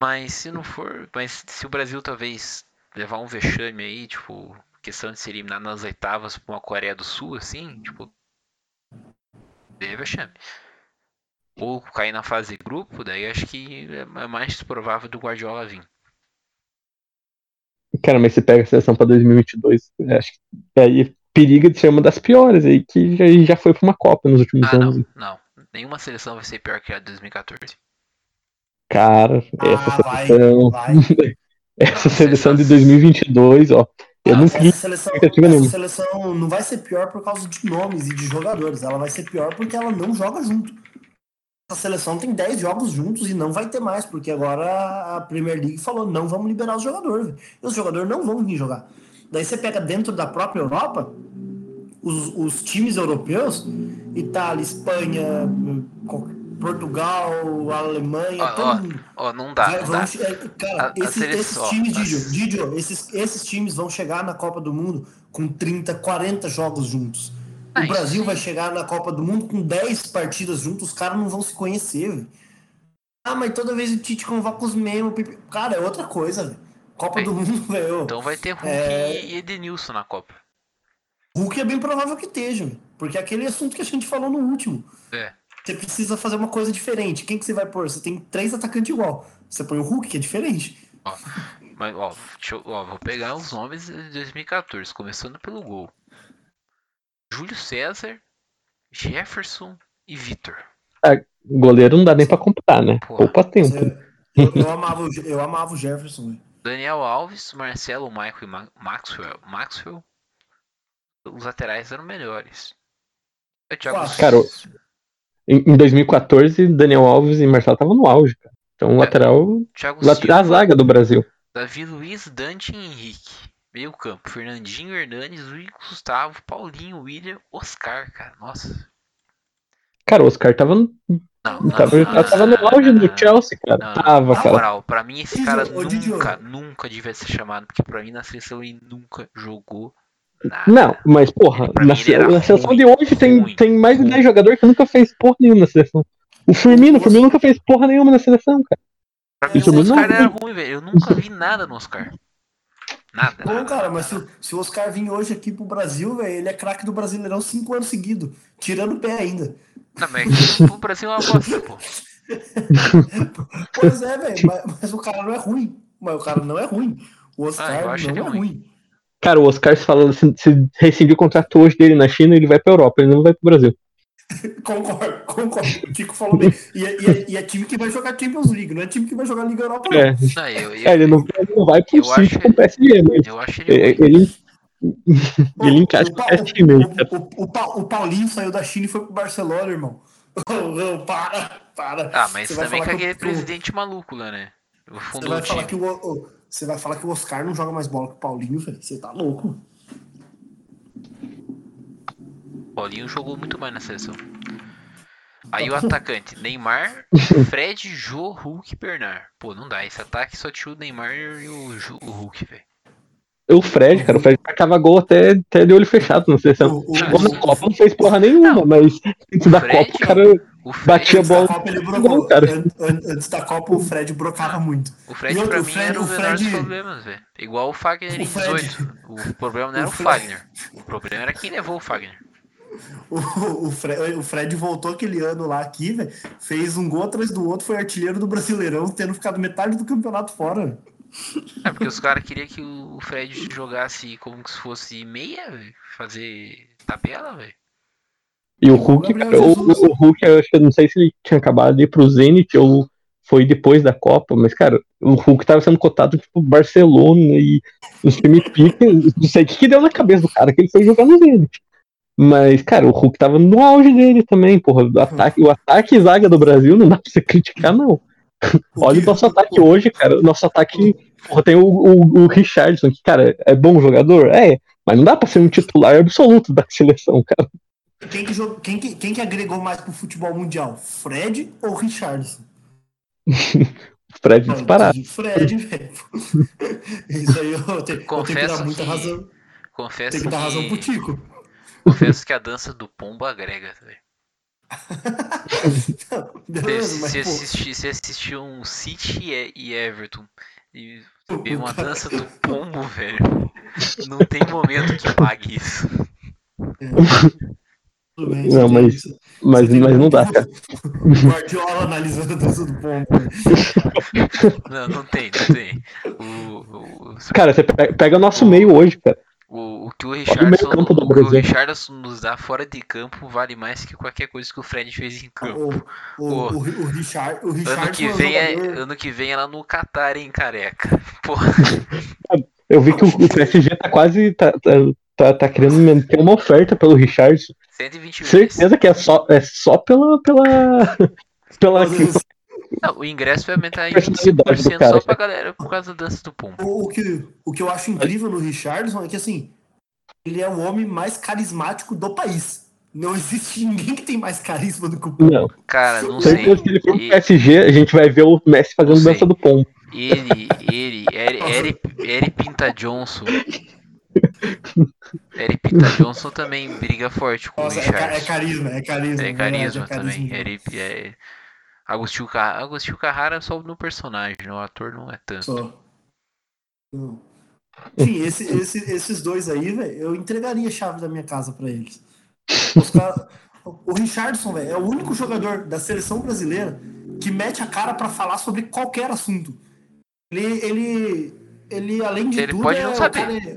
Mas se não for, mas se o Brasil talvez levar um vexame aí, tipo, questão de se eliminar nas oitavas pra uma Coreia do Sul, assim, tipo, é vexame. Ou cair na fase de grupo, daí acho que é mais provável do Guardiola vir. Cara, mas você pega a seleção pra 2022, eu acho que aí periga de ser uma das piores aí, que já, já foi pra uma Copa nos últimos Ah, anos. não, não. Nenhuma seleção vai ser pior que a de 2014. Cara, essa Ah, vai, seleção, vai. essa Não, seleção de essas- 2022, ó, eu Ah, não essa seleção, essa seleção não vai ser pior por causa de nomes e de jogadores. Ela vai ser pior porque ela não joga junto. Essa seleção tem 10 jogos juntos e não vai ter mais, porque agora a Premier League falou: não vamos liberar os jogadores. E os jogadores não vão vir jogar. Daí você pega dentro da própria Europa, os, os times europeus, Itália, Espanha, Portugal, Alemanha, Ó, todo mundo. Ó, não dá, Vai- não vão dá. é, Cara, A- a esses, seleção- esses times, Didio, Didio, esses, esses times vão chegar na Copa do Mundo com 30, 40 jogos juntos. Ah, O Brasil sim. vai chegar na Copa do Mundo com 10 partidas juntos, os caras não vão se conhecer, velho. Ah, mas toda vez o Tite convoca os mesmos. Cara, é outra coisa, velho. Copa Bem, do Mundo, velho. Então vai ter Hulk É. e Edenilson na Copa. Hulk é bem provável que esteja. Porque é aquele assunto que a gente falou no último. É. Você precisa fazer uma coisa diferente. Quem que você vai pôr? Você tem três atacantes igual. Você põe o Hulk, que é diferente. Mas, ó, eu- ó, vou pegar os nomes de 2014, começando pelo gol. Júlio César, Jefferson e Vitor. Goleiro não dá nem pra comparar, né? Porra. Poupa tempo. Você- eu, eu amava, o eu amava o Jefferson, velho. Daniel Alves, Marcelo, Michael e Ma- Maxwell. Maxwell. Os laterais eram melhores. É, Thiago Quatro. Cara, Em, em 2014, Daniel Alves e Marcelo estavam no auge, cara. Então, lateral, Thiago late- a Silva, zaga do Brasil. Davi Luiz, Dante e Henrique. Meio campo. Fernandinho, Hernandes, Luiz Gustavo, Paulinho, William, Oscar, cara. Nossa. Cara, o Oscar tava, no- Não, não, tava, não, não, tava no não, auge não, do não. Chelsea, cara. Não, não. Tava, Na cara. moral, pra mim esse cara nunca, nunca devia ser chamado, porque pra mim na seleção ele nunca jogou nada. Não, mas porra, na, era na seleção ruim, de hoje tem, ruim, tem mais de ruim. 10 jogadores que nunca fez porra nenhuma na seleção. O Firmino, o Firmino nunca fez porra nenhuma na seleção, cara. Pra mim o não- Oscar era ruim, velho. Eu nunca vi nada no Oscar. Nada. Bom, nada, cara, nada, mas se, se o Oscar vir hoje aqui pro Brasil, velho, ele é craque do Brasileirão cinco anos seguidos, tirando o pé ainda. Mas o Brasil é uma bosta, pô. Pois é, velho, mas, mas o cara não é ruim. Mas o cara não é ruim. O Ah, Oscar eu acho não ele é ruim. ruim. Cara, o Oscar se falando se, se rescindir o contrato hoje dele na China, ele vai pra Europa, ele não vai pro Brasil. Concordo, concordo. O Tico falou bem. E é, e é- e é time que vai jogar Champions League, não é time que vai jogar Liga Europa, não. É, Não, eu, eu, é, ele, não, ele não vai pro City com o PSG, mas eu acho ele ele, ele encaixa o, com o o, o, o, Pa- o Paulinho saiu da China e foi pro Barcelona, irmão. Ô, para, para. Ah, mas Você vai também com que aquele o- presidente maluco lá, né? O Você fundo vai, do falar time. que o, o- você vai falar que o Oscar não joga mais bola que o Paulinho, velho. Você tá louco. Paulinho jogou muito mais na seleção. Aí o atacante, Neymar, Fred, Jô, Hulk e Bernard. Pô, não dá. Esse ataque só tinha o Neymar e o, Jô- o Hulk, velho. O Fred, cara, o Fred marcava gol até, até de olho fechado na seleção. O- Chegou na Copa, não fez porra nenhuma, Não. mas antes da Fred- Copa o cara O Fred, Batia a Antes da bola. Copa ele Gol, brocou. cara. An- an- Antes da Copa o Fred brocava muito. o Fred E outro, pra o mim Fred- era menor dos Fred- problemas, velho. Igual o Fagner em O Fred- 18. O problema não era o o, Fagner. O problema era quem levou o Fagner. O, o, Fred, o Fred voltou aquele ano lá aqui, velho. Fez um gol atrás do outro, foi artilheiro do Brasileirão, tendo ficado metade do campeonato fora. É porque os caras queriam que o Fred jogasse como se fosse meia, velho. Fazer tabela, velho. E o Hulk, o, o Hulk, eu acho que eu não sei se ele tinha acabado de ir pro Zenit ou foi depois da Copa, mas, cara, o Hulk tava sendo cotado tipo Barcelona e os times pica. Não sei o que, que deu na cabeça do cara que ele foi jogar no Zenit. Mas, cara, o Hulk tava no auge dele também, porra. O ataque, o ataque e zaga do Brasil não dá pra você criticar, não. Olha o nosso ataque hoje, cara. O nosso ataque, porra, tem o, o, o Richardson, que, cara, é bom jogador? É, mas não dá pra ser um titular absoluto da seleção, cara. Quem que, jogou- quem, que, quem que agregou mais pro futebol mundial? Fred ou Richardson? Fred disparado. Fred, velho. Isso aí eu, te- eu tenho que dar muita que- razão. Confesso Tem que dar razão pro Tico. confesso que a dança do pombo agrega, velho. Beleza, Se, se, assistir, se assistir um City e Everton e ver uma dança do pombo, velho, não tem momento que pague isso. bem, Não, você mas- Mas, mas não dá, cara. Guardiola analisando a dança do pombo. né? Não, não tem, não tem. O, o, Cara, você pe- pega o nosso meio hoje, cara. O, o que o meio Richardson, o que o. Richardson nos dá fora de campo vale mais que qualquer coisa que o Fred fez em campo. O, o, o, o, Richard, o Ano Richardson que, é vem é, jogador- ano que vem é lá no Qatar, hein, careca. Porra, Eu vi que o, o PSG tá quase. Tá, tá, tá, tá querendo meter uma oferta pelo Richardson. 120 milhões. Certeza que é só, é só pela. pela. pela Não, o ingresso vai aumentar em Personalidade do 25% cara, só pra galera por causa da dança do pombo. O, o que, o que eu acho incrível no Richardson é que, assim, ele é o homem mais carismático do país. Não existe ninguém que tem mais carisma do que o Pombo. não, Cara, não sei. que ele for pro E- PSG, a gente vai ver o Messi fazendo dança do pombo. Ele, ele, Eri, Eri, Eri Pinta Johnson. Eri Pinta Johnson também briga forte com Nossa, o é, é Richardson. carisma, é carisma. É verdade, carisma é carisma. também. Eri, é... Agostinho, Carrara, Agostinho Carrara só no personagem, o ator não é tanto. Só. Não. Enfim, esse- esse- esses dois aí, velho, eu entregaria a chave da minha casa pra eles. O Richardson, velho, é o único jogador da seleção brasileira que mete a cara pra falar sobre qualquer assunto. Ele, ele, ele além de Ele tudo, pode é, não o saber. cara é-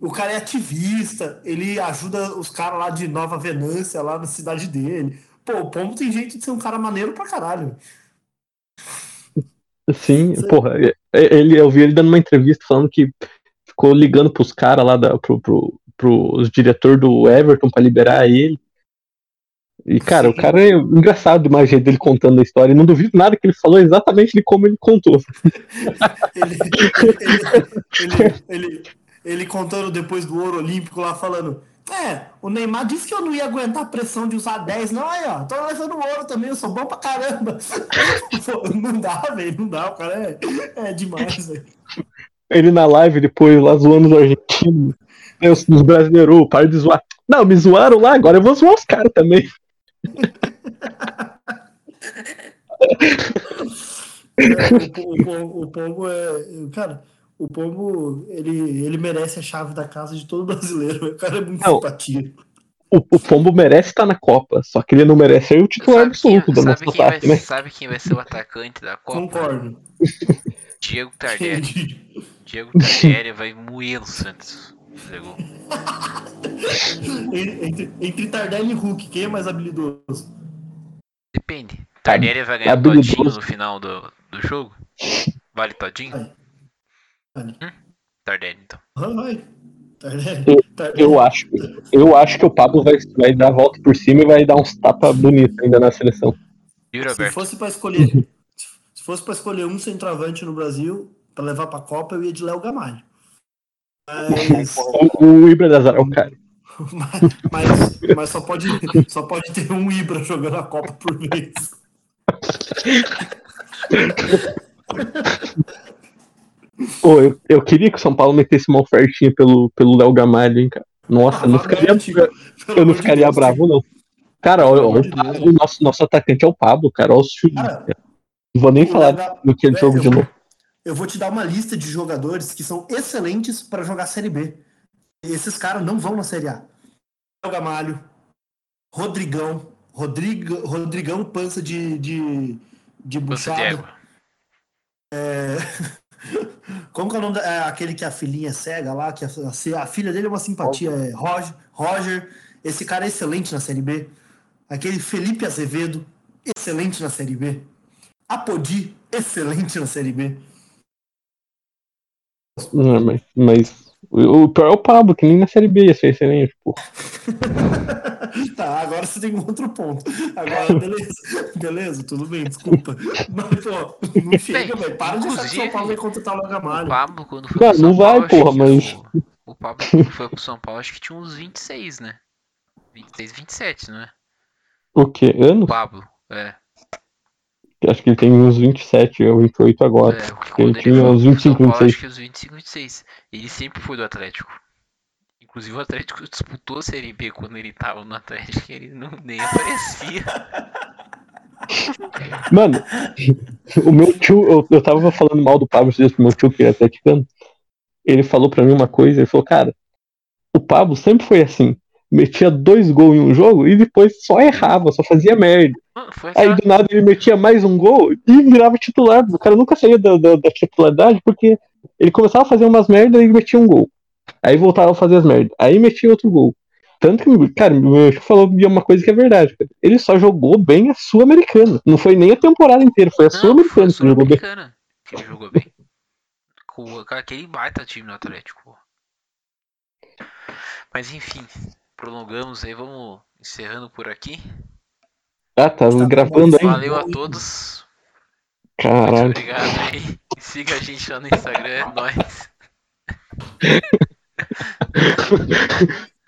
o cara é ativista, ele ajuda os caras lá de Nova Venância, lá na cidade dele. Pô, o Pombo tem jeito de ser um cara maneiro pra caralho. Sim, Sim. porra, é- ele, eu vi ele dando uma entrevista falando que ficou ligando pros caras lá, da, pro, pro, pros diretor do Everton pra liberar ele. E, cara, o Sim. cara é engraçado demais o jeito dele contando a história. Eu não duvido nada que ele falou exatamente de como ele contou. Ele, ele, ele, ele, ele contando depois do ouro olímpico lá, falando: É, o Neymar disse que eu não ia aguentar a pressão de usar 10, não. Aí, ó, tô levando ouro também, eu sou bom pra caramba. Pô, não dá, velho, não dá, o cara é, é demais, velho. Ele na live depois lá zoando os argentinos. né, Os, os brasileiros, para de zoar. Não, me zoaram lá, agora eu vou zoar os caras também. É, o, o, o Pombo é. Cara, o Pombo, ele, ele merece a chave da casa de todo brasileiro. O cara é muito Não. simpatia. O, o Pombo merece estar na Copa, só que ele não merece ser o titular Sabe quem, absoluto do sabe, nosso quem vai, né? sabe quem vai ser o atacante da Copa? Concordo. Diego Tardelli. Diego Tardelli vai moer o Santos. Entre, entre Tardelli e Hulk, quem é mais habilidoso? Depende. Tardelli vai ganhar habilidoso. todinho no final do, do jogo? Vale todinho? Tardelli, então. Vai. Tardelli. Eu- Tardelli. Eu acho, eu acho que o Pablo vai, vai dar a volta por cima e vai dar uns tapas bonitos ainda na seleção. Yuri Se fosse pra escolher, se fosse para escolher um centroavante no Brasil pra levar pra Copa, eu ia de Léo Gamalho. Mas, O, Ibra da Zara é o cara. mas, mas só pode só pode ter um Ibra jogando a Copa por vez. Pô, eu, eu queria que o São Paulo metesse uma ofertinha pelo, pelo Léo Gamalho, hein, cara. Nossa, eu não ficaria, Novamente, pelo eu não ficaria bravo, não. Cara, o, o, o nosso, nosso atacante é o Pablo, cara. Olha os. Cara, Não vou nem falar Legal- do que ele É, jogo eu de novo. Eu vou te dar uma lista de jogadores que são excelentes para jogar Série B. E esses caras não vão na Série A. Léo Gamalho, Rodrigão, Rodrigo, Rodrigão pança de, de, de Pança de buchada. égua. Como que é o nome da, é aquele que a filhinha é cega lá, que a, a- filha dele é uma simpatia, é Roger, Roger. Esse cara é excelente na Série B. Aquele Felipe Azevedo, excelente na Série B. Apodi, excelente na Série B. Não, mas, mas o, o pior é o Pablo, que nem na Série B ia ser excelente, pô. Tá, agora você tem um outro ponto. Agora, beleza. Beleza, tudo bem, desculpa. Mas, pô, não chega, velho. Para de achar que o São Paulo vai contratar o O Lagamalho. Pablo, quando foi São não vai, Paulo, acho porra, que mas- O, o Pablo, quando foi pro São Paulo, acho que tinha uns 26, né? 26, 27, não é? O quê? Anos? O Pablo, é. Acho que ele tem uns 27 ou 28 agora. é Ele ele tinha uns pro 25, São Paulo, 26. acho que uns 25, 26. Ele sempre foi do Atlético. Inclusive o Atlético disputou a Série B quando ele tava no Atlético e ele não, nem aparecia. Mano, o meu tio, eu, eu tava falando mal do Pablo esses dias pro meu tio, que é atleticano. Ele falou pra mim uma coisa, ele falou, cara, o Pablo sempre foi assim. Metia dois gols em um jogo e depois só errava, só fazia merda. Mano, Aí do nada ele metia mais um gol e virava titular. O cara nunca saía da, da, da titularidade porque ele começava a fazer umas merdas e metia um gol. Aí voltava a fazer as merdas. Aí metia outro gol. Tanto que, cara, meu tio falou uma coisa que é verdade. Cara. Ele só jogou bem a Sul-Americana. Não foi nem a temporada inteira, foi a Sul-Americana que jogou bem. Que ele jogou bem. Com aquele baita time no Atlético. Mas enfim, prolongamos aí, vamos encerrando por aqui. Ah, tá gravando aí. Valeu a todos. Muito Caralho. obrigado aí. E siga a gente lá no Instagram, é nóis.